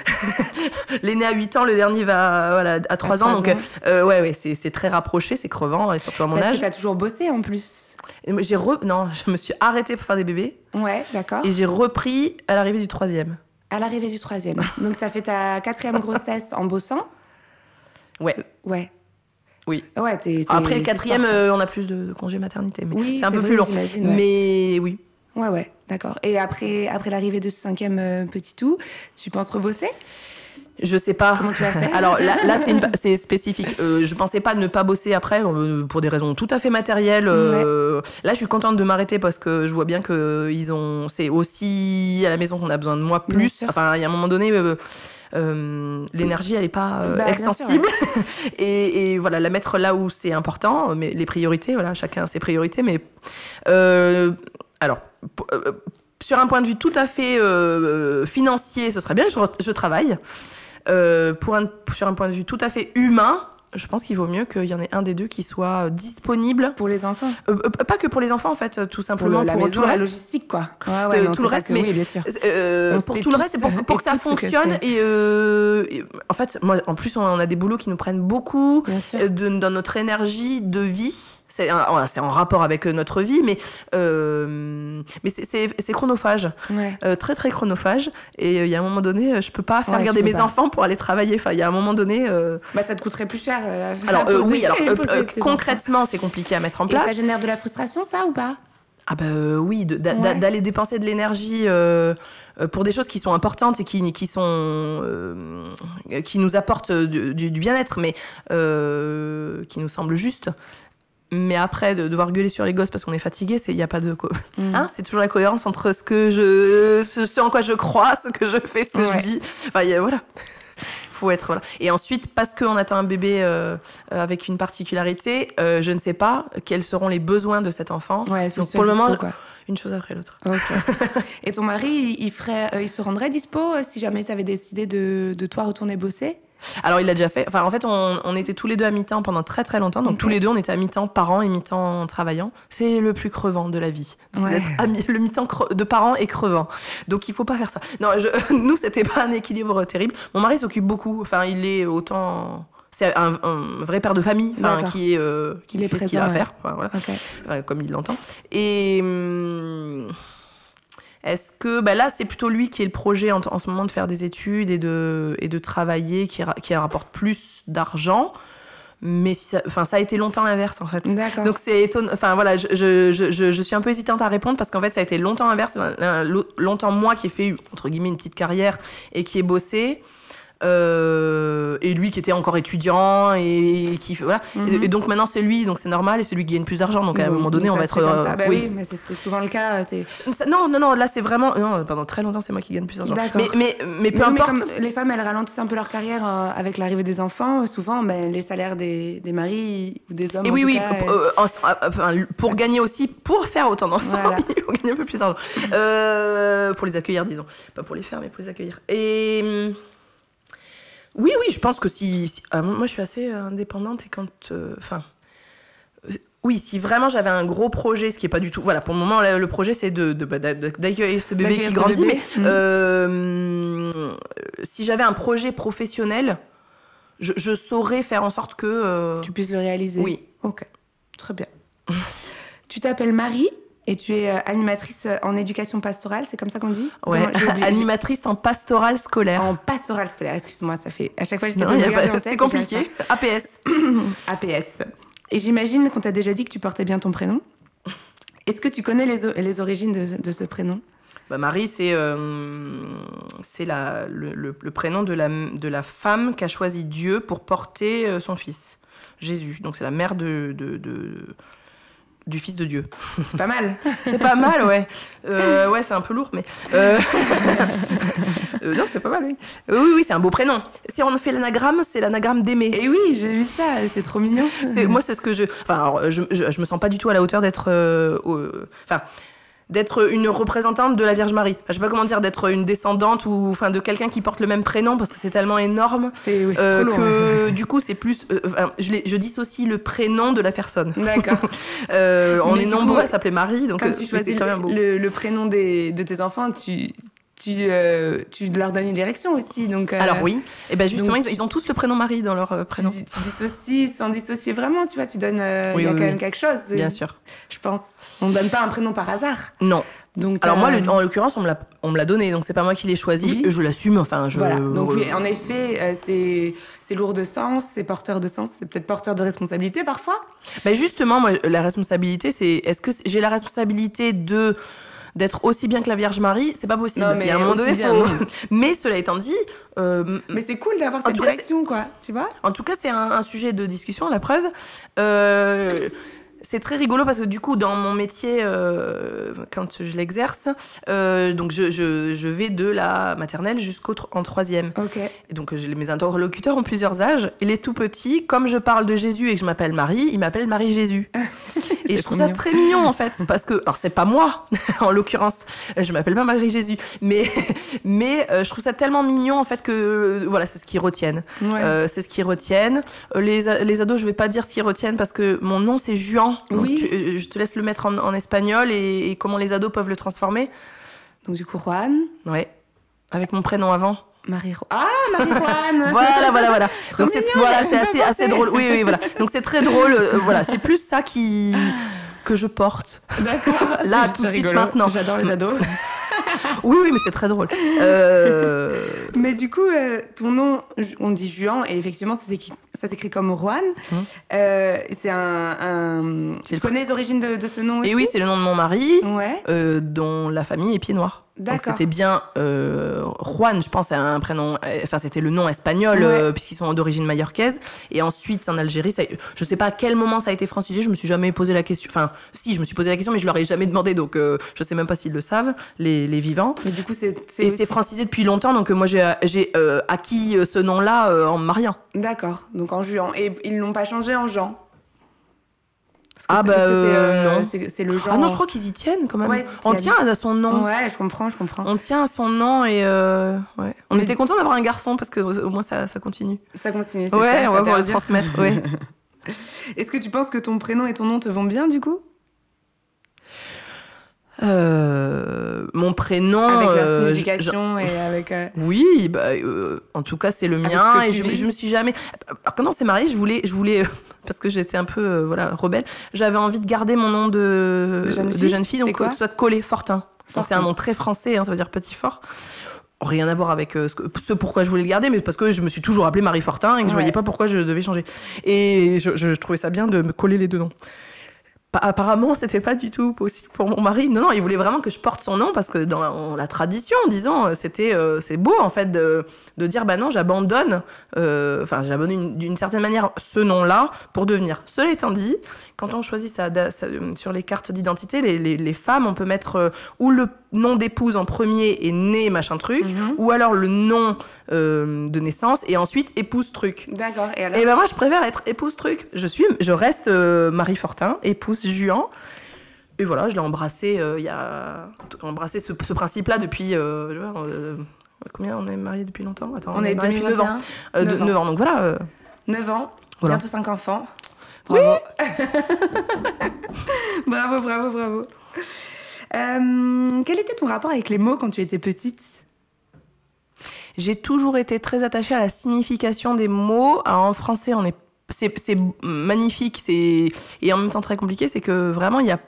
L'aîné à 8 ans, le dernier va voilà, à 3 ans. Donc, ans. euh, ouais, ouais, c'est très rapproché, c'est crevant, et surtout à mon Parce âge. que t'as toujours bossé en plus. J'ai re... Non, je me suis arrêtée pour faire des bébés. Ouais, d'accord. Et j'ai repris à l'arrivée du troisième. À l'arrivée du troisième. Donc t'as fait ta quatrième grossesse en bossant? Ouais. Ouais. Oui. Ouais, Après le quatrième, euh, on a plus de, de congé maternité. Mais Oui, c'est un peu vrai, plus long. ouais. Mais oui. Ouais, ouais, d'accord. Et après, après l'arrivée de ce cinquième euh, petit tout, tu penses rebosser? Je sais pas. Comment tu vas faire? Alors là, là c'est, une- spécifique. Euh, je pensais pas ne pas bosser après euh, pour des raisons tout à fait matérielles. Euh, Là, je suis contente de m'arrêter parce que je vois bien que ils ont. C'est aussi à la maison qu'on a besoin de moi plus. Enfin, il y a un moment donné. l'énergie elle est pas Bah, extensible et, et voilà la mettre là où c'est important mais les priorités voilà chacun a ses priorités mais alors p- euh, sur un point de vue tout à fait euh, financier ce serait bien que je, travaille Euh, pour un, sur un point de vue tout à fait humain je pense qu'il vaut mieux qu'il y en ait un des deux qui soit disponible pour les enfants Euh, euh, pas que pour les enfants en fait tout Pour simplement le- la pour maison, tout le la logistique, quoi. Ouais, Euh, ouais, non, tout le reste, mais- Oui, bien sûr. Euh, pour tout le reste pour, pour que ça que fonctionne c'est. et, euh, et, en fait moi en plus on a des boulots qui nous prennent beaucoup euh, de, dans notre énergie de vie c'est en rapport avec euh, notre vie mais euh, mais c'est- chronophage Ouais. euh, très très chronophage et il y a un moment donné je peux pas faire Ouais, garder mes pas. enfants pour aller travailler enfin il y a un moment donné euh, Bah, ça te coûterait plus cher. à alors poser- oui alors concrètement c'est compliqué à mettre en. Et place ça génère de la frustration, ça, ou pas? Ah bah oui, Ouais. d'aller dépenser de l'énergie pour des choses qui sont importantes et qui, qui sont euh, qui nous apportent du, du- du bien-être, mais euh, qui nous semblent justes. Mais après, de devoir gueuler sur les gosses parce qu'on est fatigué, il n'y a pas de... co- Mm. Hein, c'est toujours la cohérence entre ce que je... Ce, en quoi je crois, ce que je fais, ce que Ouais. je dis. Enfin, il y a- voilà. faut être... Voilà. Et ensuite, parce qu'on attend un bébé euh, avec une particularité, euh, je ne sais pas quels seront les besoins de cet enfant. Ouais, Donc, pour le dispo, moment, quoi. une chose après l'autre. Et ton mari, il, il ferait, euh, il se rendrait dispo euh, si jamais tu avais décidé de, de toi retourner bosser? Alors, il l'a déjà fait. Enfin, en fait, on, on était tous les deux à mi-temps pendant très très longtemps. Donc, tous les deux, on était à mi-temps parents et mi-temps travaillant. C'est le plus crevant de la vie. C'est Ouais. d'être à mi- le mi-temps de parents est crevant. Donc, il faut pas faire ça. Non, je- nous, c'était pas un équilibre terrible. Mon mari s'occupe beaucoup. Enfin, il est autant. C'est un, un vrai père de famille qui, est, euh, qui Il est fait ce qu'il a à présent, faire. Enfin, voilà. Comme il l'entend. Et hum, est-ce que bah là, c'est plutôt lui qui est le projet en, en ce moment de faire des études et de, et de travailler, qui, ra- qui rapporte plus d'argent. Mais ça, enfin, ça a été longtemps l'inverse en fait. Donc c'est étonnant. Enfin voilà, je, je, je, je- suis un peu hésitante à répondre parce qu'en fait ça a été longtemps inverse. Lo- Longtemps moi qui ai fait entre guillemets une petite carrière et qui ai bossé. Euh, et lui qui était encore étudiant et, et qui voilà Mhm. et, et donc maintenant c'est lui donc c'est normal et c'est lui qui gagne plus d'argent donc à un moment donné on va être euh. Bah oui. oui, mais c'est souvent le cas. Non non non là c'est vraiment non pendant très longtemps c'est moi qui gagne plus d'argent mais mais mais peu Mais oui, mais importe les femmes, elles ralentissent un peu leur carrière euh, avec l'arrivée des enfants. Souvent, ben, les salaires des, des maris ou des hommes. Et en oui, tout oui, cas, pour, gagner aussi, pour faire autant d'enfants, Voilà. il faut gagner un peu plus d'argent. Pour les accueillir, disons. Pas pour les faire, mais pour les accueillir. Et. Oui, oui, je pense que si. si- ah, moi, je suis assez indépendante et quand. euh, Enfin. euh, oui, si vraiment j'avais un gros projet, ce qui est pas du tout. Voilà, pour le moment, le projet, c'est de, bah, d'a- d'accueillir ce bébé qui grandit. bébé. Mais euh, si j'avais un projet professionnel, je, je saurais faire en sorte que. euh, tu puisses le réaliser. Oui. Ok, très bien. tu t'appelles Marie? Et tu es euh, animatrice euh, en éducation pastorale, c'est comme ça qu'on dit Ouais, Comment- animatrice en pastoral scolaire. En pastorale scolaire, excuse-moi, ça fait. À chaque fois, j'essaie de regarder pas- c'est compliqué. APS. APS. Et j'imagine qu'on t'a déjà dit que tu portais bien ton prénom. Est-ce que tu connais les, les origines de, de ce prénom? Bah, Marie, c'est euh, c'est la- le, le- le prénom de la, de la femme qu'a choisi Dieu pour porter euh, son fils, Jésus. Donc c'est la mère de, de- de- du fils de Dieu. C'est pas mal. C'est pas mal, ouais. Euh, ouais, c'est un peu lourd, mais. euh, euh, non, c'est pas mal, oui. Oui, oui, c'est un beau prénom. Si on fait l'anagramme, c'est l'anagramme d'aimer. Et oui, j'ai vu ça, c'est trop mignon. Moi, c'est ce que je. Enfin, alors, je, je, je me sens pas du tout à la hauteur d'être. Enfin. D'être une représentante de la Vierge Marie. Enfin, je sais pas comment dire, d'être une descendante ou enfin de quelqu'un qui porte le même prénom parce que c'est tellement énorme C'est oui, c'est euh, trop que du coup c'est plus. euh, enfin, je, l'ai- je dissocie le prénom de la personne. D'accord. Euh, on Mais est nombreux coup, à s'appeler Marie, donc Quand euh, tu mais choisis c'est quand même beau. le, le- le prénom des, de tes enfants, tu, tu, euh, tu leur donnes une direction aussi. Donc, euh, Alors oui, et ben justement donc- ils, ils ont tous le prénom Marie dans leur euh, Tu, prénom. dis- tu dissocies sans dissocier vraiment, tu vois, tu donnes. euh, Il Oui, y a oui, quand oui. même quelque chose. Bien sûr. Je pense. On ne donne pas un prénom par hasard. Non. Donc, Alors moi, le- en l'occurrence, on me l'a, on me l'a donné, donc c'est pas moi qui l'ai choisi. Je l'assume. Enfin, je. Voilà. Donc, oui, en effet, euh, c'est c'est lourd de sens, c'est porteur de sens, c'est peut-être porteur de responsabilité parfois. Bah justement, moi, la responsabilité, c'est est-ce que j'ai la responsabilité de d'être aussi bien que la Vierge Marie C'est pas possible. Non, mais Il y a un moment donné, faut-. Mais cela étant dit, euh, Mais c'est cool d'avoir cette direction, quoi. Tu vois en tout cas, c'est un, un sujet de discussion. La preuve. Euh, c'est très rigolo parce que du coup, dans mon métier, euh, quand je l'exerce, euh, donc je, je, je vais de la maternelle jusqu'au en troisième. Ok. Et donc mes interlocuteurs ont plusieurs âges. Et les tout petits, comme je parle de Jésus et que je m'appelle Marie, ils m'appellent Marie Jésus. et je trouve ça très mignon en fait, parce que alors c'est pas moi en l'occurrence, je m'appelle pas Marie Jésus, mais mais euh, je trouve ça tellement mignon en fait que euh, voilà c'est ce qu'ils retiennent. Ouais. Euh, c'est ce qu'ils retiennent. Les, les ados, je vais pas dire ce qu'ils retiennent parce que mon nom c'est Juan. Donc, Oui. tu- je te laisse le mettre en, en espagnol et, et comment les ados peuvent le transformer. Donc, du coup, Juan, Ouais. Avec mon prénom avant. Marie. Ah, Marie-Juan Voilà, voilà, voilà. Trop Donc c'est voilà, assez, assez drôle. Oui, oui, voilà. Donc c'est très drôle. euh, voilà, c'est plus ça qui que je porte. D'accord. Là, tout de suite, maintenant. J'adore les ados. oui, oui, mais c'est très drôle. Euh, Mais du coup, euh, ton nom, on dit Juan, et effectivement, ça s'écrit, comme Juan. Euh, c'est un. Hum. Tu le connais les origines de, de ce nom aussi Et oui, c'est le nom de mon mari, Ouais. dont la famille est pied noir. Donc D'accord. c'était bien euh, Juan, je pense, un prénom. euh, Enfin, c'était le nom espagnol, euh, puisqu'ils sont d'origine majorcaise. Et ensuite, en Algérie, ça, je sais pas à quel moment ça a été francisé. Je me suis jamais posé la question. Enfin, si, je me suis posé la question, mais je leur ai jamais demandé. Donc, euh, je sais même pas s'ils le savent, les, les vivants. Mais du coup, c'est. c'est Et aussi- c'est francisé depuis longtemps, donc euh, moi j'ai j'ai, euh, acquis ce nom-là euh, en me mariant. D'accord, donc en Juan. Et ils l'ont pas changé en Jean Parce que Ah bah, c'est, euh, non. C'est, c'est le Jean. Ah non, je crois qu'ils y tiennent quand même. Ouais, On tient à son nom. Ouais, je comprends, je comprends. On tient à son nom et euh, ouais. On Mais- était content d'avoir un garçon parce que au moins ça, ça continue. Ça continue, Ouais, ça, ça on va pouvoir le transmettre. Ouais. Est-ce que tu penses que ton prénom et ton nom te vont bien du coup? Euh, mon prénom. Avec leur euh, signification et avec. euh, oui, bah, en tout cas c'est le mien et je, me suis jamais. Alors quand on s'est marié, je voulais, je voulais parce que j'étais un peu voilà rebelle. J'avais envie de garder mon nom de De jeune fille donc que ce soit collé Fortin. Donc, C'est Fortin. un nom très français, hein, ça veut dire petit fort. Rien à voir avec ce pourquoi je voulais le garder, mais parce que je me suis toujours appelée Marie Fortin et que je Ouais. voyais pas pourquoi je devais changer. Et je, je trouvais ça bien de me coller les deux noms. Pa- Apparemment, c'était pas du tout possible pour mon mari. Non, non, il voulait vraiment que je porte son nom parce que dans la, tradition, disons, euh, c'était, euh, c'est beau en fait de, de dire bah non, j'abandonne, euh, enfin j'abandonne une- d'une certaine manière ce nom-là pour devenir. Cela étant dit, quand on choisit sa, euh, sur les cartes d'identité, les, les- les femmes, on peut mettre euh, ou le nom d'épouse en premier et né machin truc, Mhm. ou alors le nom euh, de naissance et ensuite épouse truc. D'accord, et alors Et ben moi, je préfère être épouse truc. Je suis, je reste euh, Marie Fortin, épouse Juan. Et voilà, je l'ai embrassé euh, il y a embrassé ce, ce principe-là depuis combien on est mariés depuis longtemps? Attends, On est mariés depuis 9 ans. 2021, Euh, de- 9 ans. 9 ans. Donc voilà. euh, 9 ans, Voilà. bientôt 5 enfants. Bravo. bravo, bravo, bravo. Euh, quel était ton rapport avec les mots quand tu étais petite? J'ai toujours été très attachée à la signification des mots. Alors en français, on est c'est c'est magnifique, c'est et en même temps très compliqué, c'est que vraiment il y a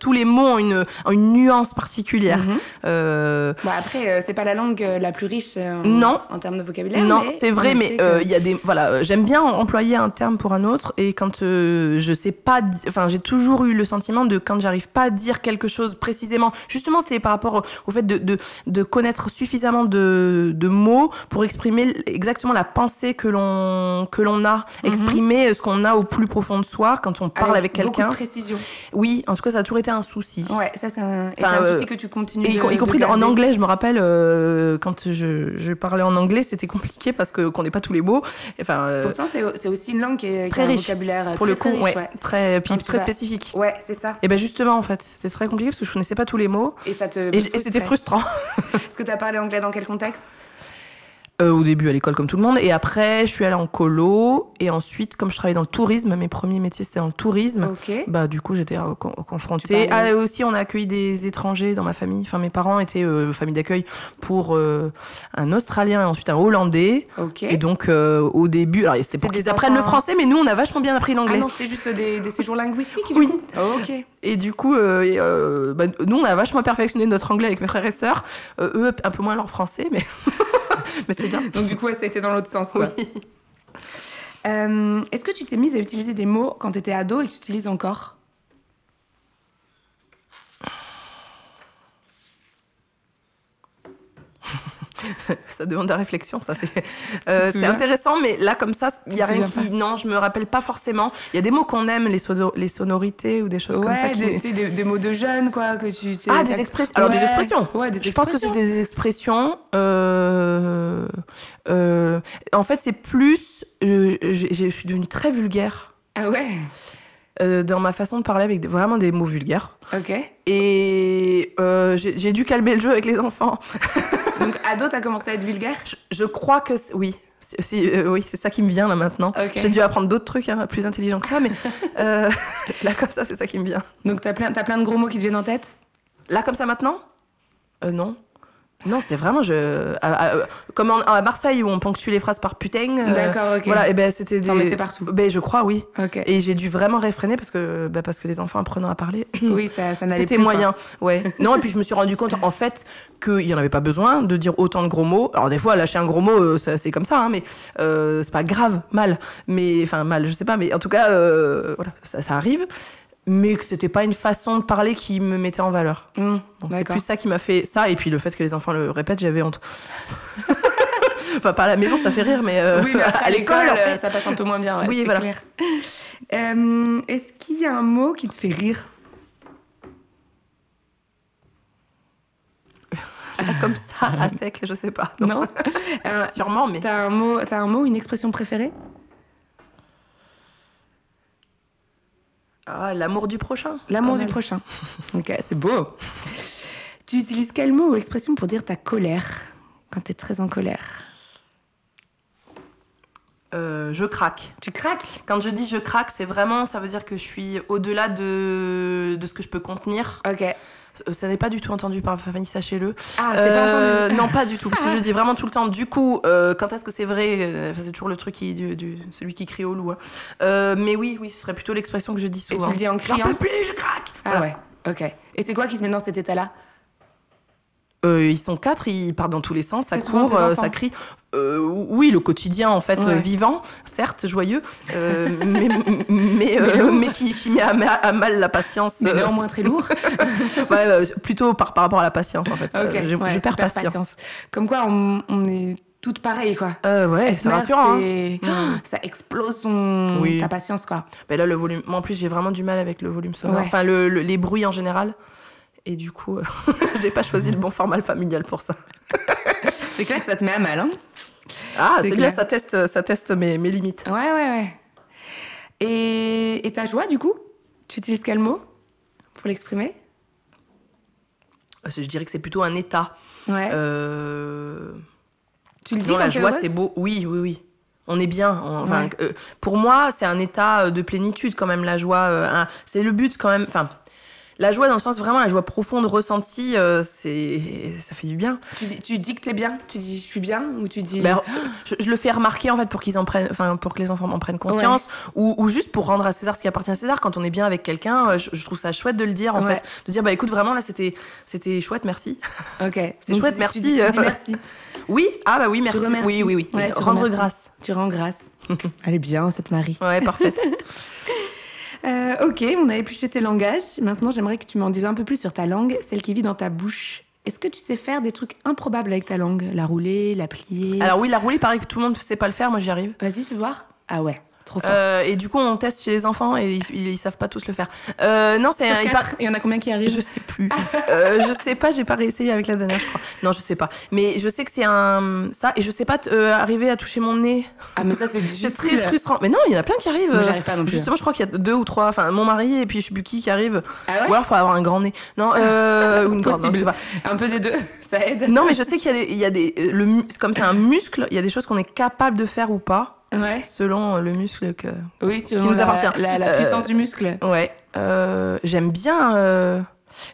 tous les mots ont une, ont une nuance particulière. Mhm. Euh, Bon, après, euh, c'est pas la langue euh, la plus riche euh, en, Non. en termes de vocabulaire. Non, c'est vrai, mais euh, il y a des voilà, euh, j'aime bien employer un terme pour un autre et quand euh, je sais pas, enfin j'ai toujours eu le sentiment de quand j'arrive pas à dire quelque chose précisément, justement c'est par rapport au, au fait de, de, de connaître suffisamment de, de mots pour exprimer exactement la pensée que l'on que l'on a, exprimer ce qu'on a au plus profond de soi quand on parle avec, beaucoup quelqu'un. de précision. Oui, en tout cas ça a toujours été un souci. Ouais, ça c'est un, Enfin, un euh, souci que tu continues Et de, y de compris en anglais, je me rappelle euh, quand je, je parlais en anglais, c'était compliqué parce qu'on n'ait pas tous les mots. Enfin, euh, Pourtant, c'est aussi une langue qui, est, qui très a un riche. vocabulaire pour très, le coup, très riche, ouais, ouais. très puis spécifique. Ouais, c'est ça. Et ben justement, en fait, c'était très compliqué parce que je connaissais pas tous les mots Et ça te. et c'était frustrant. Est-ce que tu as parlé anglais dans quel contexte? Euh, au début à l'école comme tout le monde et après je suis allée en colo et ensuite comme je travaillais dans le tourisme, mes premiers métiers c'était dans le tourisme. Ok. Bah du coup j'étais euh, con- confrontée. Ah, aussi on a accueilli des étrangers dans ma famille. Enfin mes parents étaient euh, famille d'accueil pour euh, un Australien et ensuite un Hollandais. Ok. Et donc au début, alors c'était pour qu'ils apprennent le français, mais nous on a vachement bien appris Ah l'anglais. non, c'est juste des, des séjours linguistiques Oui. coup Ok. et du coup, et, bah, nous on a vachement perfectionné notre anglais avec mes frères et sœurs. Eux un peu moins leur français, mais mais c'était bien. Donc du coup, ouais, ça a été dans l'autre sens, quoi. Oui. Euh, Est-ce que tu t'es mise à utiliser des mots quand tu étais ado et que tu utilises encore? ça demande de la réflexion, ça c'est euh, intéressant, mais là comme ça, il y a rien qui, non, je me rappelle pas forcément. Il y a des mots qu'on aime, les, sono- les sonorités ou des choses comme ça. Qui- des, des, mots de jeunes, quoi, que tu... Ah, des expressions. Alors, des expressions. Ouais, des Je pense que c'est expressions. des expressions. euh, euh, en fait, c'est plus. euh, je suis devenue très vulgaire Ah ouais? Euh, dans ma façon de parler avec des- vraiment des mots vulgaires. Ok. Et euh, j'ai dû calmer le jeu avec les enfants. Donc ado, t'as commencé à être vulgaire Je, je crois que oui. Euh, oui, c'est ça qui me vient là maintenant. J'ai dû apprendre d'autres trucs hein, plus intelligents que ça, mais euh, là comme ça, c'est ça qui me vient. Donc t'as plein, t'as plein de gros mots qui te viennent en tête? Là comme ça maintenant? Euh, Non. Non, c'est vraiment je à- à- comme en- à Marseille où on ponctue les phrases par putain. euh, D'accord, ok. Voilà, et ben c'était T'en des- mettais partout. Ben je crois oui. Ok. Et j'ai dû vraiment réfréner parce que bah, parce que les enfants apprenant à parler. oui, ça, ça n'allait C'était plus, moyen, ouais. Non, et puis je me suis rendu compte en fait qu'il n'y en avait pas besoin de dire autant de gros mots. Alors des fois, lâcher un gros mot, euh, c'est comme ça, hein, mais euh, c'est pas grave, mal. Mais enfin mal, je sais pas, mais en tout cas, euh, voilà, ça, ça arrive. Mais que c'était pas une façon de parler qui me mettait en valeur. Mmh, c'est plus ça qui m'a fait ça, et puis le fait que les enfants le répètent, j'avais honte. enfin, pas à la maison, ça fait rire, mais, euh, Oui, mais après, à l'école, en fait. ça passe un peu moins bien. ouais, Oui, voilà. clair. Euh, Est-ce qu'il y a un mot qui te fait rire? Comme ça, à sec, je sais pas. Non Euh, Sûrement, mais. T'as un mot, t'as un mot, une expression préférée? Ah, l'amour du prochain. L'amour du prochain. Ok, c'est beau. Tu utilises quel mot ou expression pour dire ta colère quand t'es très en colère? Euh, je craque. Tu craques? Quand je dis je craque, c'est vraiment, ça veut dire que je suis au-delà de, de ce que je peux contenir. Ok. Euh, Ça n'est pas du tout entendu par Fanny, sachez-le. Ah, c'est pas Euh, entendu. Non, pas du tout. Parce que je dis vraiment tout le temps. Du coup, euh, quand est-ce que c'est vrai C'est toujours le truc qui, du, du- celui qui crie au loup. hein. Mais oui, oui, ce serait plutôt l'expression que je dis Et souvent. tu le dis en J'en criant peux plus, je craque. Ah Voilà. ouais, ok. Et c'est quoi qui se met dans cet état-là? Euh, ils sont quatre, ils partent dans tous les sens, ça court, ça crie. Euh, oui, le quotidien en fait Ouais. euh, vivant, certes joyeux, euh, mais, mais, euh, mais qui, qui met à, ma- à mal la patience. Mais néanmoins très lourd. ouais, plutôt par, par rapport à la patience en fait. ok, Euh, je, ouais, je perds patience. Comme quoi, on, on est toutes pareilles, quoi. Euh, ouais, Être c'est rassurant. hein. Mm. Ça explose ton... Oui. ta patience, quoi. Mais là, le volume. Moi, en plus, j'ai vraiment du mal avec le volume sonore. Ouais. Enfin, le- le- les bruits en général. Et du coup, j'ai pas choisi le bon format familial pour ça. C'est clair que ça te met à mal, hein Ah, C'est bien, ça teste, ça teste mes, mes limites. Ouais, ouais, ouais. Et, et ta joie, du coup? Tu utilises quel mot pour l'exprimer? Euh, Je dirais que c'est plutôt un état. Ouais. Euh, tu le dis Non, la joie, c'est beau. Oui, oui, oui. On est bien. on- enfin, Ouais. euh, pour moi, c'est un état de plénitude quand même, la joie. euh, un- c'est le but quand même. Enfin, la joie dans le sens vraiment la joie profonde ressentie, euh, c'est ça fait du bien. Tu dis, tu dis que t'es bien Tu dis je suis bien Ou tu dis... Ben, je, je le fais remarquer en fait pour qu'ils en prennent, enfin pour que les enfants en prennent conscience, ou, ou juste pour rendre à César ce qui appartient à César. Quand on est bien avec quelqu'un, euh, je, je trouve ça chouette de le dire en Ouais. fait, de dire bah écoute vraiment là c'était c'était chouette, merci. Ok. C'est chouette, tu- merci, Tu dis, tu dis merci. Oui, ah bah oui merci. Oui oui oui. Ouais, Rendre remercies. grâce. Tu rends grâce. Elle est bien, cette Marie. Ouais parfaite. Euh, ok, on a épluché tes langages. Maintenant, j'aimerais que tu m'en dises un peu plus sur ta langue, celle qui vit dans ta bouche. Est-ce que tu sais faire des trucs improbables avec ta langue? La rouler, la plier? Alors oui la roulée pareil que tout le monde ne sait pas le faire, moi j'y arrive. Vas-y, fais voir. Ah ouais, trop. Euh, et du coup on teste chez les enfants et ils, ils, ils savent pas tous le faire. Euh, non c'est il par- y en a combien qui arrivent Je sais plus. Euh, je sais pas, j'ai pas réessayé avec la dernière, je crois. Non, je sais pas. Mais je sais que c'est un ça et je sais pas euh, arriver à toucher mon nez. Ah, mais ça, c'est C'est difficile. très frustrant. Mais non, il y en a plein qui arrivent. Moi, j'arrive pas non plus. Justement, je crois qu'il y a deux ou trois. Enfin, mon mari et puis plus qui qui arrive. Ah ouais Ou alors faut avoir un grand nez. Non, euh, ou une grande. non, je sais pas. Un peu des deux, ça aide. Non, mais je sais qu'il y a des, il y a des le comme c'est un muscle, il y a des choses qu'on est capable de faire ou pas Ouais. selon le muscle que. Oui, sur nous la, appartient. La, la Euh, puissance du muscle. Ouais. Euh, J'aime bien. euh,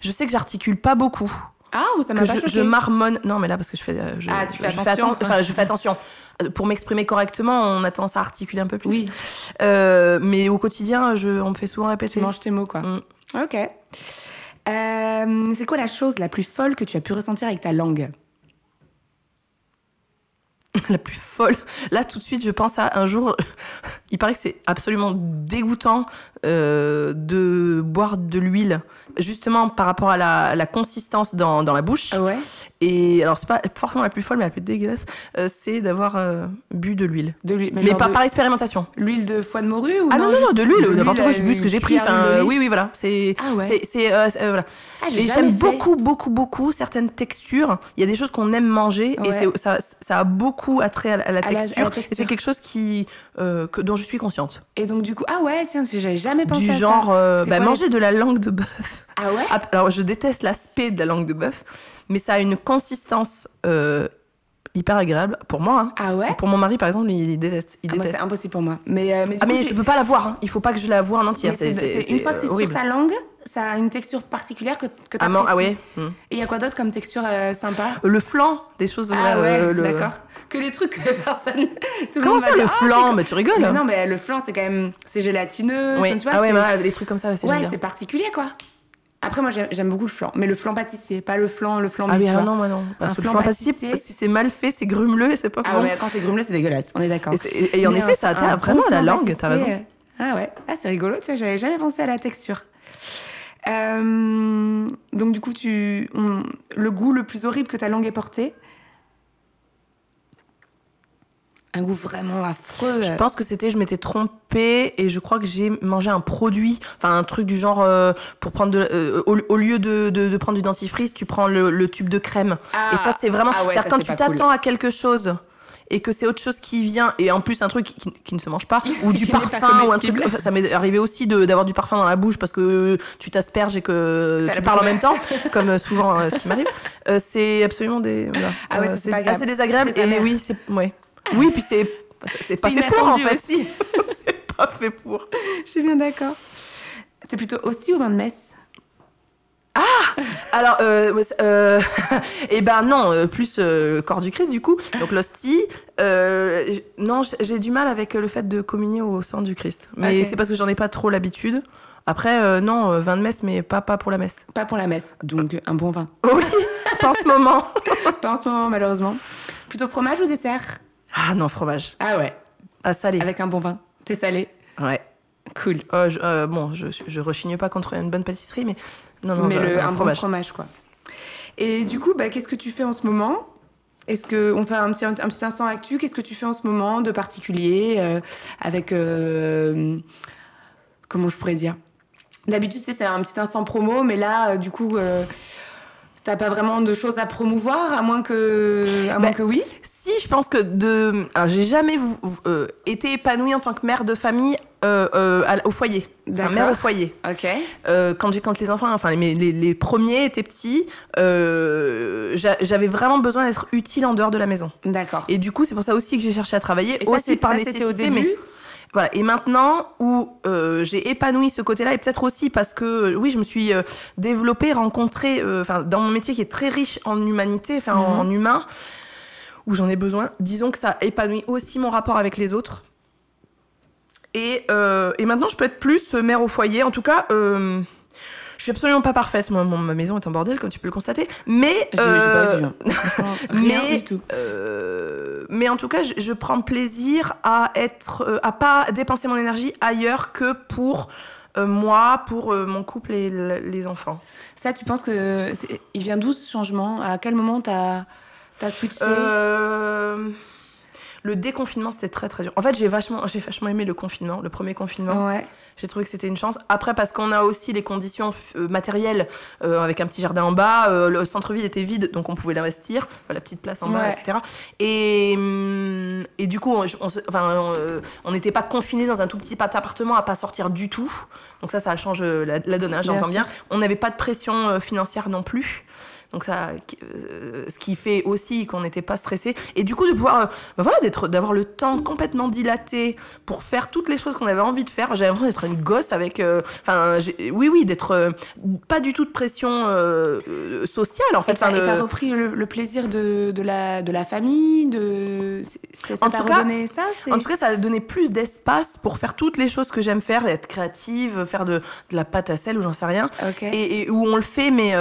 Je sais que j'articule pas beaucoup. Ah, ou ça m'a pas je, je marmonne. Non, mais là, parce que je fais. je- Ah, tu fais je attention. atten- enfin, je fais attention. Pour m'exprimer correctement, on a tendance à articuler un peu plus. Oui, Euh, mais au quotidien, je, on me fait souvent tu répéter. manges tes mots, quoi. Mm. Ok. Euh, c'est quoi la chose la plus folle que tu as pu ressentir avec ta langue? La plus folle. Là, tout de suite, je pense à un jour. Il paraît que c'est absolument dégoûtant euh, de boire de l'huile, justement par rapport à la, consistance dans, la bouche. Et alors, c'est pas forcément la plus folle, mais la plus dégueulasse, euh, c'est d'avoir euh, bu de l'huile. De l'huile. Mais, genre pas de- par expérimentation. L'huile de foie de morue ou Ah non, non, non, de l'huile, n'importe quoi, j'ai bu ce que j'ai pris. Enfin, oui, oui, voilà. C'est, Ah ouais. c'est, euh, euh, voilà. Ah, j'aime beaucoup, beaucoup, beaucoup certaines textures. Il y a des choses qu'on aime manger Ouais. et ça, ça a beaucoup attrait à la, à la À la- à la texture. texture. Et c'est quelque chose qui, que, dont je suis consciente. Et donc, du coup, ah ouais, tiens, j'avais jamais pensé du à genre, ça. bah, quoi, manger de la langue de bœuf. Ah ouais Ah, Alors, je déteste l'aspect de la langue de bœuf, mais ça a une consistance euh, hyper agréable pour moi. hein. Ah ouais Pour mon mari, par exemple, il déteste. Il Ah, moi, déteste. c'est impossible pour moi. Mais, euh, mais, ah coup, mais c'est- je peux pas la voir. hein. Il faut pas que je la voie en entière. mais c'est- c'est- une fois que c'est sur ta langue, ça a une texture particulière que, que Ah, tu man- ah ouais. hmm. Et il y a quoi d'autre comme texture euh, sympa Le flan, des choses. Ah ouais, euh, le- d'accord. Que des trucs que personne. Tout Comment monde va ça, le dire, Ah, flan c'est Mais tu rigoles Mais non, mais le flan, c'est quand même. C'est gélatineux. Oui. tu vois, ah ouais, voilà, les trucs comme ça, c'est Ouais, c'est particulier, quoi. Après, moi, j'aime beaucoup le flan. Mais le flan pâtissier, pas le flan, le flan Ah oui, ah vois. non, moi non. Parce que le flan pâtissier, pâtissier. si c'est mal fait, c'est grumeleux et c'est pas Ah bon. ouais, quand c'est grumelé, c'est dégueulasse. On est d'accord. Et, en Mais effet, ça atteint vraiment la langue, t'as raison. Ah ouais, ah, c'est rigolo, tu vois, j'avais jamais pensé à la texture. Euh, donc du coup, tu, on- le goût le plus horrible que ta langue ait porté Un goût vraiment affreux. Je euh. pense que c'était, je m'étais trompée et je crois que j'ai mangé un produit, enfin un truc du genre euh, pour prendre de, euh, au, au lieu de, de, de prendre du dentifrice, tu prends le, le tube de crème. Ah, et ça, c'est vraiment. ah ouais, c'est-à-dire ça, quand tu cool. t'attends à quelque chose et que c'est autre chose qui vient et en plus un truc qui, qui ne se mange pas ou du parfum ou un truc ça m'est arrivé aussi d'avoir du parfum dans la bouche parce que tu t'asperges et que Ça tu parles en même temps comme euh, souvent euh, ce qui m'arrive Euh, c'est absolument des voilà. Ah ouais, Euh, c'est assez agréable. désagréable et oui c'est ouais oui puis c'est c'est pas C'est fait pour en fait aussi. c'est pas fait pour Je suis bien d'accord. T'es plutôt hostie ou vin de messe Alors, euh, c'est- euh, eh ben non, euh, plus euh, corps du Christ du coup. Donc l'hostie, euh, non, j'ai du mal avec le fait de communier au sang du Christ. Mais c'est parce que j'en ai pas trop l'habitude. Après, euh, non, euh, vin de messe, mais pas, pas pour la messe. Pas pour la messe, donc un bon vin. Oui, pas en ce moment. Pas en ce moment, malheureusement. Plutôt fromage ou dessert? Ah non, fromage. Ah ouais, Ah, salé. avec un bon vin. T'es salé Ouais. Cool. Euh, je- euh, bon, je, je rechigne pas contre une bonne pâtisserie, mais non, non, mais le, un un fromage. bon fromage, quoi. Et du coup, bah, qu'est-ce que tu fais en ce moment? Est-ce que on fait un petit, un, petit instant actu? Qu'est-ce que tu fais en ce moment de particulier euh, avec euh, comment je pourrais dire? D'habitude, c'est un petit instant promo, mais là, euh, du coup, t'as pas vraiment de choses à promouvoir, à moins que, à moins Bah, que oui? Si, je pense que de. Alors, j'ai jamais euh, été épanouie en tant que mère de famille euh, euh, à- au foyer. Enfin, D'accord. mère au foyer. Ok. Euh, quand j'ai quand les enfants, enfin les, les, les premiers étaient petits, euh, j'a- j'avais vraiment besoin d'être utile en dehors de la maison. D'accord. Et du coup, c'est pour ça aussi que j'ai cherché à travailler. Et ça, aussi c'est- par ça, nécessité, au début mais voilà. Et maintenant où euh, j'ai épanoui ce côté-là, et peut-être aussi parce que euh, oui, je me suis euh, développée, rencontrée, euh, enfin dans mon métier qui est très riche en humanité, enfin en, Mhm. en humain, où j'en ai besoin. Disons que ça épanouit aussi mon rapport avec les autres. Et, euh, et maintenant, je peux être plus euh, mère au foyer. En tout cas, euh, je suis absolument pas parfaite. Moi, mon- ma maison est en bordel, comme tu peux le constater. Mais J'ai j'ai pas euh, vu. hein. Mais, du tout. euh, mais en tout cas, je, je prends plaisir à être, euh, à pas dépenser mon énergie ailleurs que pour euh, moi, pour euh, mon couple et les enfants. Ça, tu penses que il vient d'où ce changement? À quel moment t'as as switché? Euh, le déconfinement, c'était très très dur. En fait, j'ai vachement, j'ai vachement aimé le confinement, le premier confinement. Ouais. J'ai trouvé que c'était une chance. Après, parce qu'on a aussi les conditions euh, matérielles, euh, avec un petit jardin en bas, euh, le centre-ville était vide, donc on pouvait l'investir, enfin, la petite place en bas, Ouais. etc. Et, hum, et du coup, on on se- enfin, on, on n'était pas confinés dans un tout petit appartement à pas sortir du tout. Donc ça, ça change la, la donne, hein, j'entends bien. On n'avait pas de pression financière non plus. Donc ça, euh, ce qui fait aussi qu'on n'était pas stressé. Et du coup, de pouvoir, bah voilà, d'être, d'avoir le temps complètement dilaté pour faire toutes les choses qu'on avait envie de faire. J'avais l'impression d'être une gosse avec, euh, enfin, oui, oui, d'être euh, pas du tout de pression euh, sociale en fait. Et t'as Enfin, de- repris le, le plaisir de, de, la, de la famille de... Ça En t'a tout cas- redonné ça c'est- En tout cas, ça a donné plus d'espace pour faire toutes les choses que j'aime faire, être créative, faire de, de la pâte à sel ou j'en sais rien. Ok. Et, et où on le fait, mais,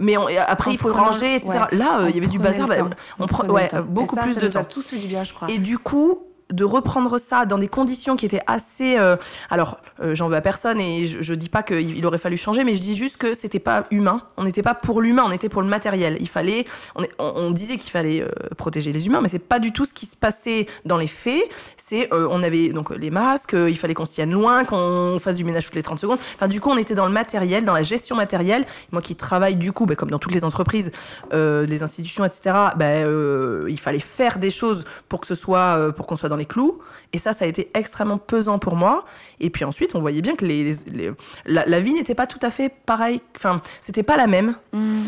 mais on- et après il faut ranger, etc. ouais. Là, euh, il y avait du bazar, bah, temps. on prend prenait ouais, temps. beaucoup ça, plus ça de nous a temps. tous fait du bien, je crois. Et du coup, de reprendre ça dans des conditions qui étaient assez. euh, alors, euh, j'en veux à personne et je, je dis pas qu'il il aurait fallu changer, mais je dis juste que c'était pas humain. On n'était pas pour l'humain, on était pour le matériel. Il fallait. On, est- on- disait qu'il fallait euh, protéger les humains, mais c'est pas du tout ce qui se passait dans les faits. C'est. euh, on avait donc les masques, euh, il fallait qu'on se tienne loin, qu'on fasse du ménage toutes les 30 secondes. Enfin, du coup, on était dans le matériel, dans la gestion matérielle. Moi qui travaille, du coup, bah, comme dans toutes les entreprises, les institutions, etc., bah, euh, il fallait faire des choses pour que ce soit, pour qu'on soit dans les clous. Et ça, ça a été extrêmement pesant pour moi. Et puis ensuite, on voyait bien que les, les- les- la, la vie n'était pas tout à fait pareille. Enfin, c'était pas la même. Mm.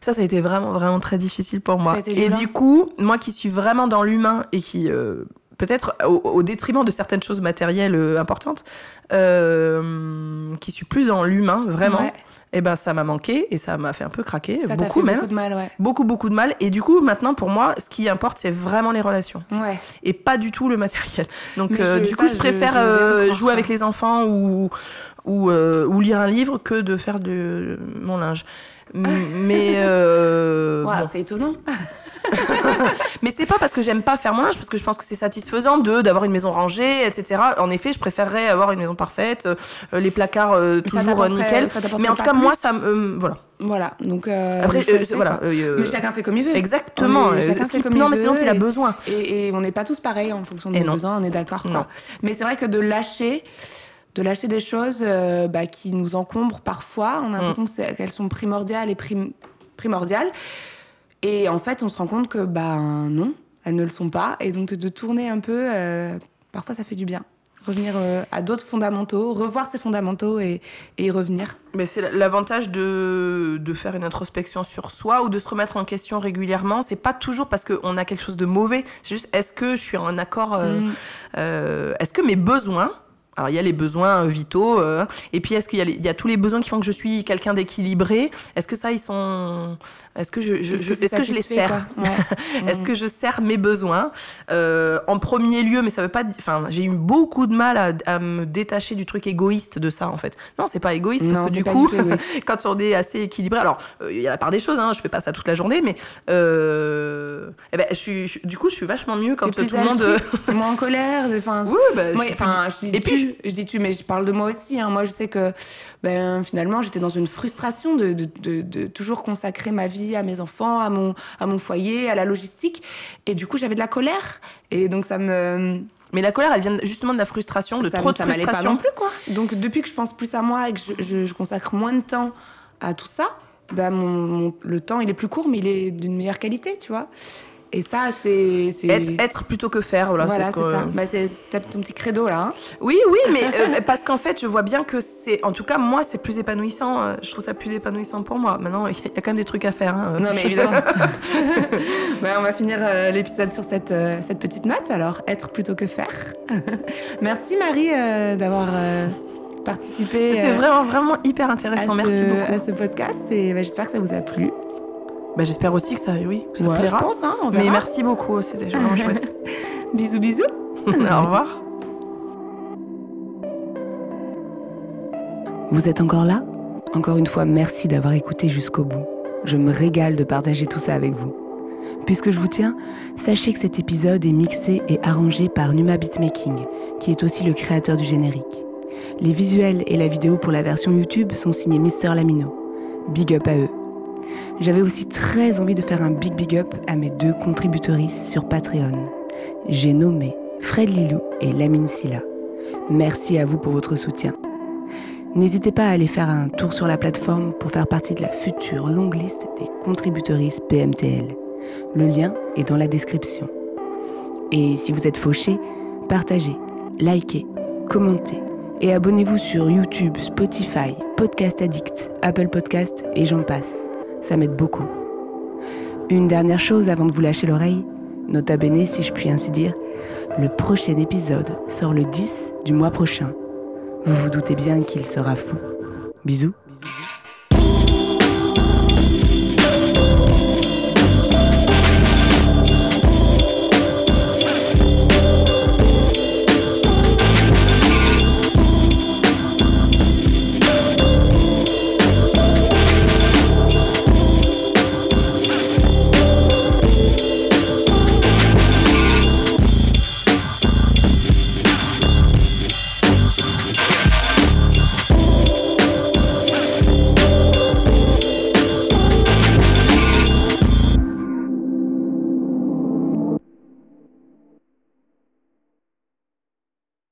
Ça, ça a été vraiment, vraiment très difficile pour moi. Et du coup, moi qui suis vraiment dans l'humain et qui, euh, peut-être au, au détriment de certaines choses matérielles euh, importantes, euh, qui suis plus dans l'humain, vraiment, Ouais. et ben ça m'a manqué et ça m'a fait un peu craquer, Ça beaucoup fait même. beaucoup de mal, ouais. Beaucoup, beaucoup de mal. Et du coup, maintenant, pour moi, ce qui importe, c'est vraiment les relations Ouais. et pas du tout le matériel. Donc, euh, je- du coup, je je- préfère je euh, jouer avec les enfants ou, ou, ou lire un livre que de faire de mon linge. Mais, euh, bon. C'est étonnant. mais c'est pas parce que j'aime pas faire mon linge, parce que je pense que c'est satisfaisant de d'avoir une maison rangée, etc. En effet, je préférerais avoir une maison parfaite, euh, les placards euh, Mais ça toujours euh, nickel. Mais en tout cas, moi, ça me. euh, voilà. Voilà. Donc, euh, Après, euh, fait, voilà. euh, Mais chacun fait comme il veut. Exactement. Chacun fait comme non, il mais sinon, veut il a besoin. Et, et on n'est pas tous pareils en fonction de nos non. besoins, on est d'accord. Non. Mais c'est vrai que de lâcher, de lâcher des choses euh, bah, qui nous encombrent parfois, on a l'impression Mm. c'est- qu'elles sont primordiales et prim- primordiales. Et en fait, on se rend compte que bah, non, elles ne le sont pas. Et donc de tourner un peu, euh, parfois ça fait du bien. Revenir euh, à d'autres fondamentaux, revoir ces fondamentaux et, et y revenir. Mais c'est l'avantage de, de faire une introspection sur soi ou de se remettre en question régulièrement. C'est pas toujours parce qu'on a quelque chose de mauvais. C'est juste est-ce que je suis en accord Mm. Est-ce que mes besoins. Alors, il y a les besoins euh, vitaux, euh, et puis est-ce qu'il y, y a tous les besoins qui font que je suis quelqu'un d'équilibré? Est-ce que ça, ils sont. Est-ce que je, je- est-ce que je les sers Ouais. Est-ce Mm. que je sers mes besoins Euh, En premier lieu, mais ça veut pas. Enfin, j'ai eu beaucoup de mal à, à me détacher du truc égoïste de ça, en fait. Non, c'est pas égoïste parce Non, que du coup, du quand on est assez équilibré, alors euh, il y a la part des choses, hein, je fais pas ça toute la journée, mais euh, eh ben, je suis, je- du coup, je suis vachement mieux quand T'es tout plus le monde. t'es moins en colère. Enfin, Oui, bah, je Moi, je dis Et puis, je dis tu, mais je parle de moi aussi. hein. Moi, je sais que ben, finalement, j'étais dans une frustration de, de, de, de toujours consacrer ma vie à mes enfants, à mon, à mon foyer, à la logistique. Et du coup, j'avais de la colère. Et donc, ça me. Mais la colère, elle vient justement de la frustration, de ça, trop de ça m'allait pas frustration. non plus, quoi. Donc, depuis que je pense plus à moi et que je, je, je consacre moins de temps à tout ça, ben, mon, mon- le temps, il est plus court, mais il est d'une meilleure qualité, tu vois. Et ça, c'est. Être, être plutôt que faire, voilà. voilà, c'est ce ça. Bah, c'est ton petit credo, là. hein. Oui, oui, mais euh, parce qu'en fait, je vois bien que c'est, en tout cas, moi, c'est plus épanouissant. euh, je trouve ça plus épanouissant pour moi. Maintenant, il y, a- il y a quand même des trucs à faire. hein, euh. Non, mais évidemment. Ouais, on va finir euh, l'épisode sur cette, cette petite note, alors être plutôt que faire. Merci Marie d'avoir participé C'était euh, vraiment, vraiment hyper intéressant. ce, Merci beaucoup. à ce podcast et bah, j'espère que ça vous a plu. Bah, j'espère aussi que ça, oui, que ça Ouais, plaira. je pense, hein, on mais merci beaucoup, c'était vraiment chouette. Bisous, bisous. Au revoir. Vous êtes encore là? Encore une fois, merci d'avoir écouté jusqu'au bout. Je me régale de partager tout ça avec vous. Puisque je vous tiens, sachez que cet épisode est mixé et arrangé par Numa Beatmaking, qui est aussi le créateur du générique. Les visuels et la vidéo pour la version YouTube sont signés Mister Lamino. Big up à eux. J'avais aussi très envie de faire un big big up à mes deux contributrices sur Patreon. J'ai nommé Fred Lilou et Lamine Silla. Merci à vous pour votre soutien. N'hésitez pas à aller faire un tour sur la plateforme pour faire partie de la future longue liste des contributrices PMTL. Le lien est dans la description. Et si vous êtes fauché, partagez, likez, commentez et abonnez-vous sur YouTube, Spotify, Podcast Addict, Apple Podcast et j'en passe. Ça m'aide beaucoup. Une dernière chose avant de vous lâcher l'oreille, nota bene si je puis ainsi dire, le prochain épisode sort le 10 du mois prochain. Vous vous doutez bien qu'il sera fou. Bisous. Bisous.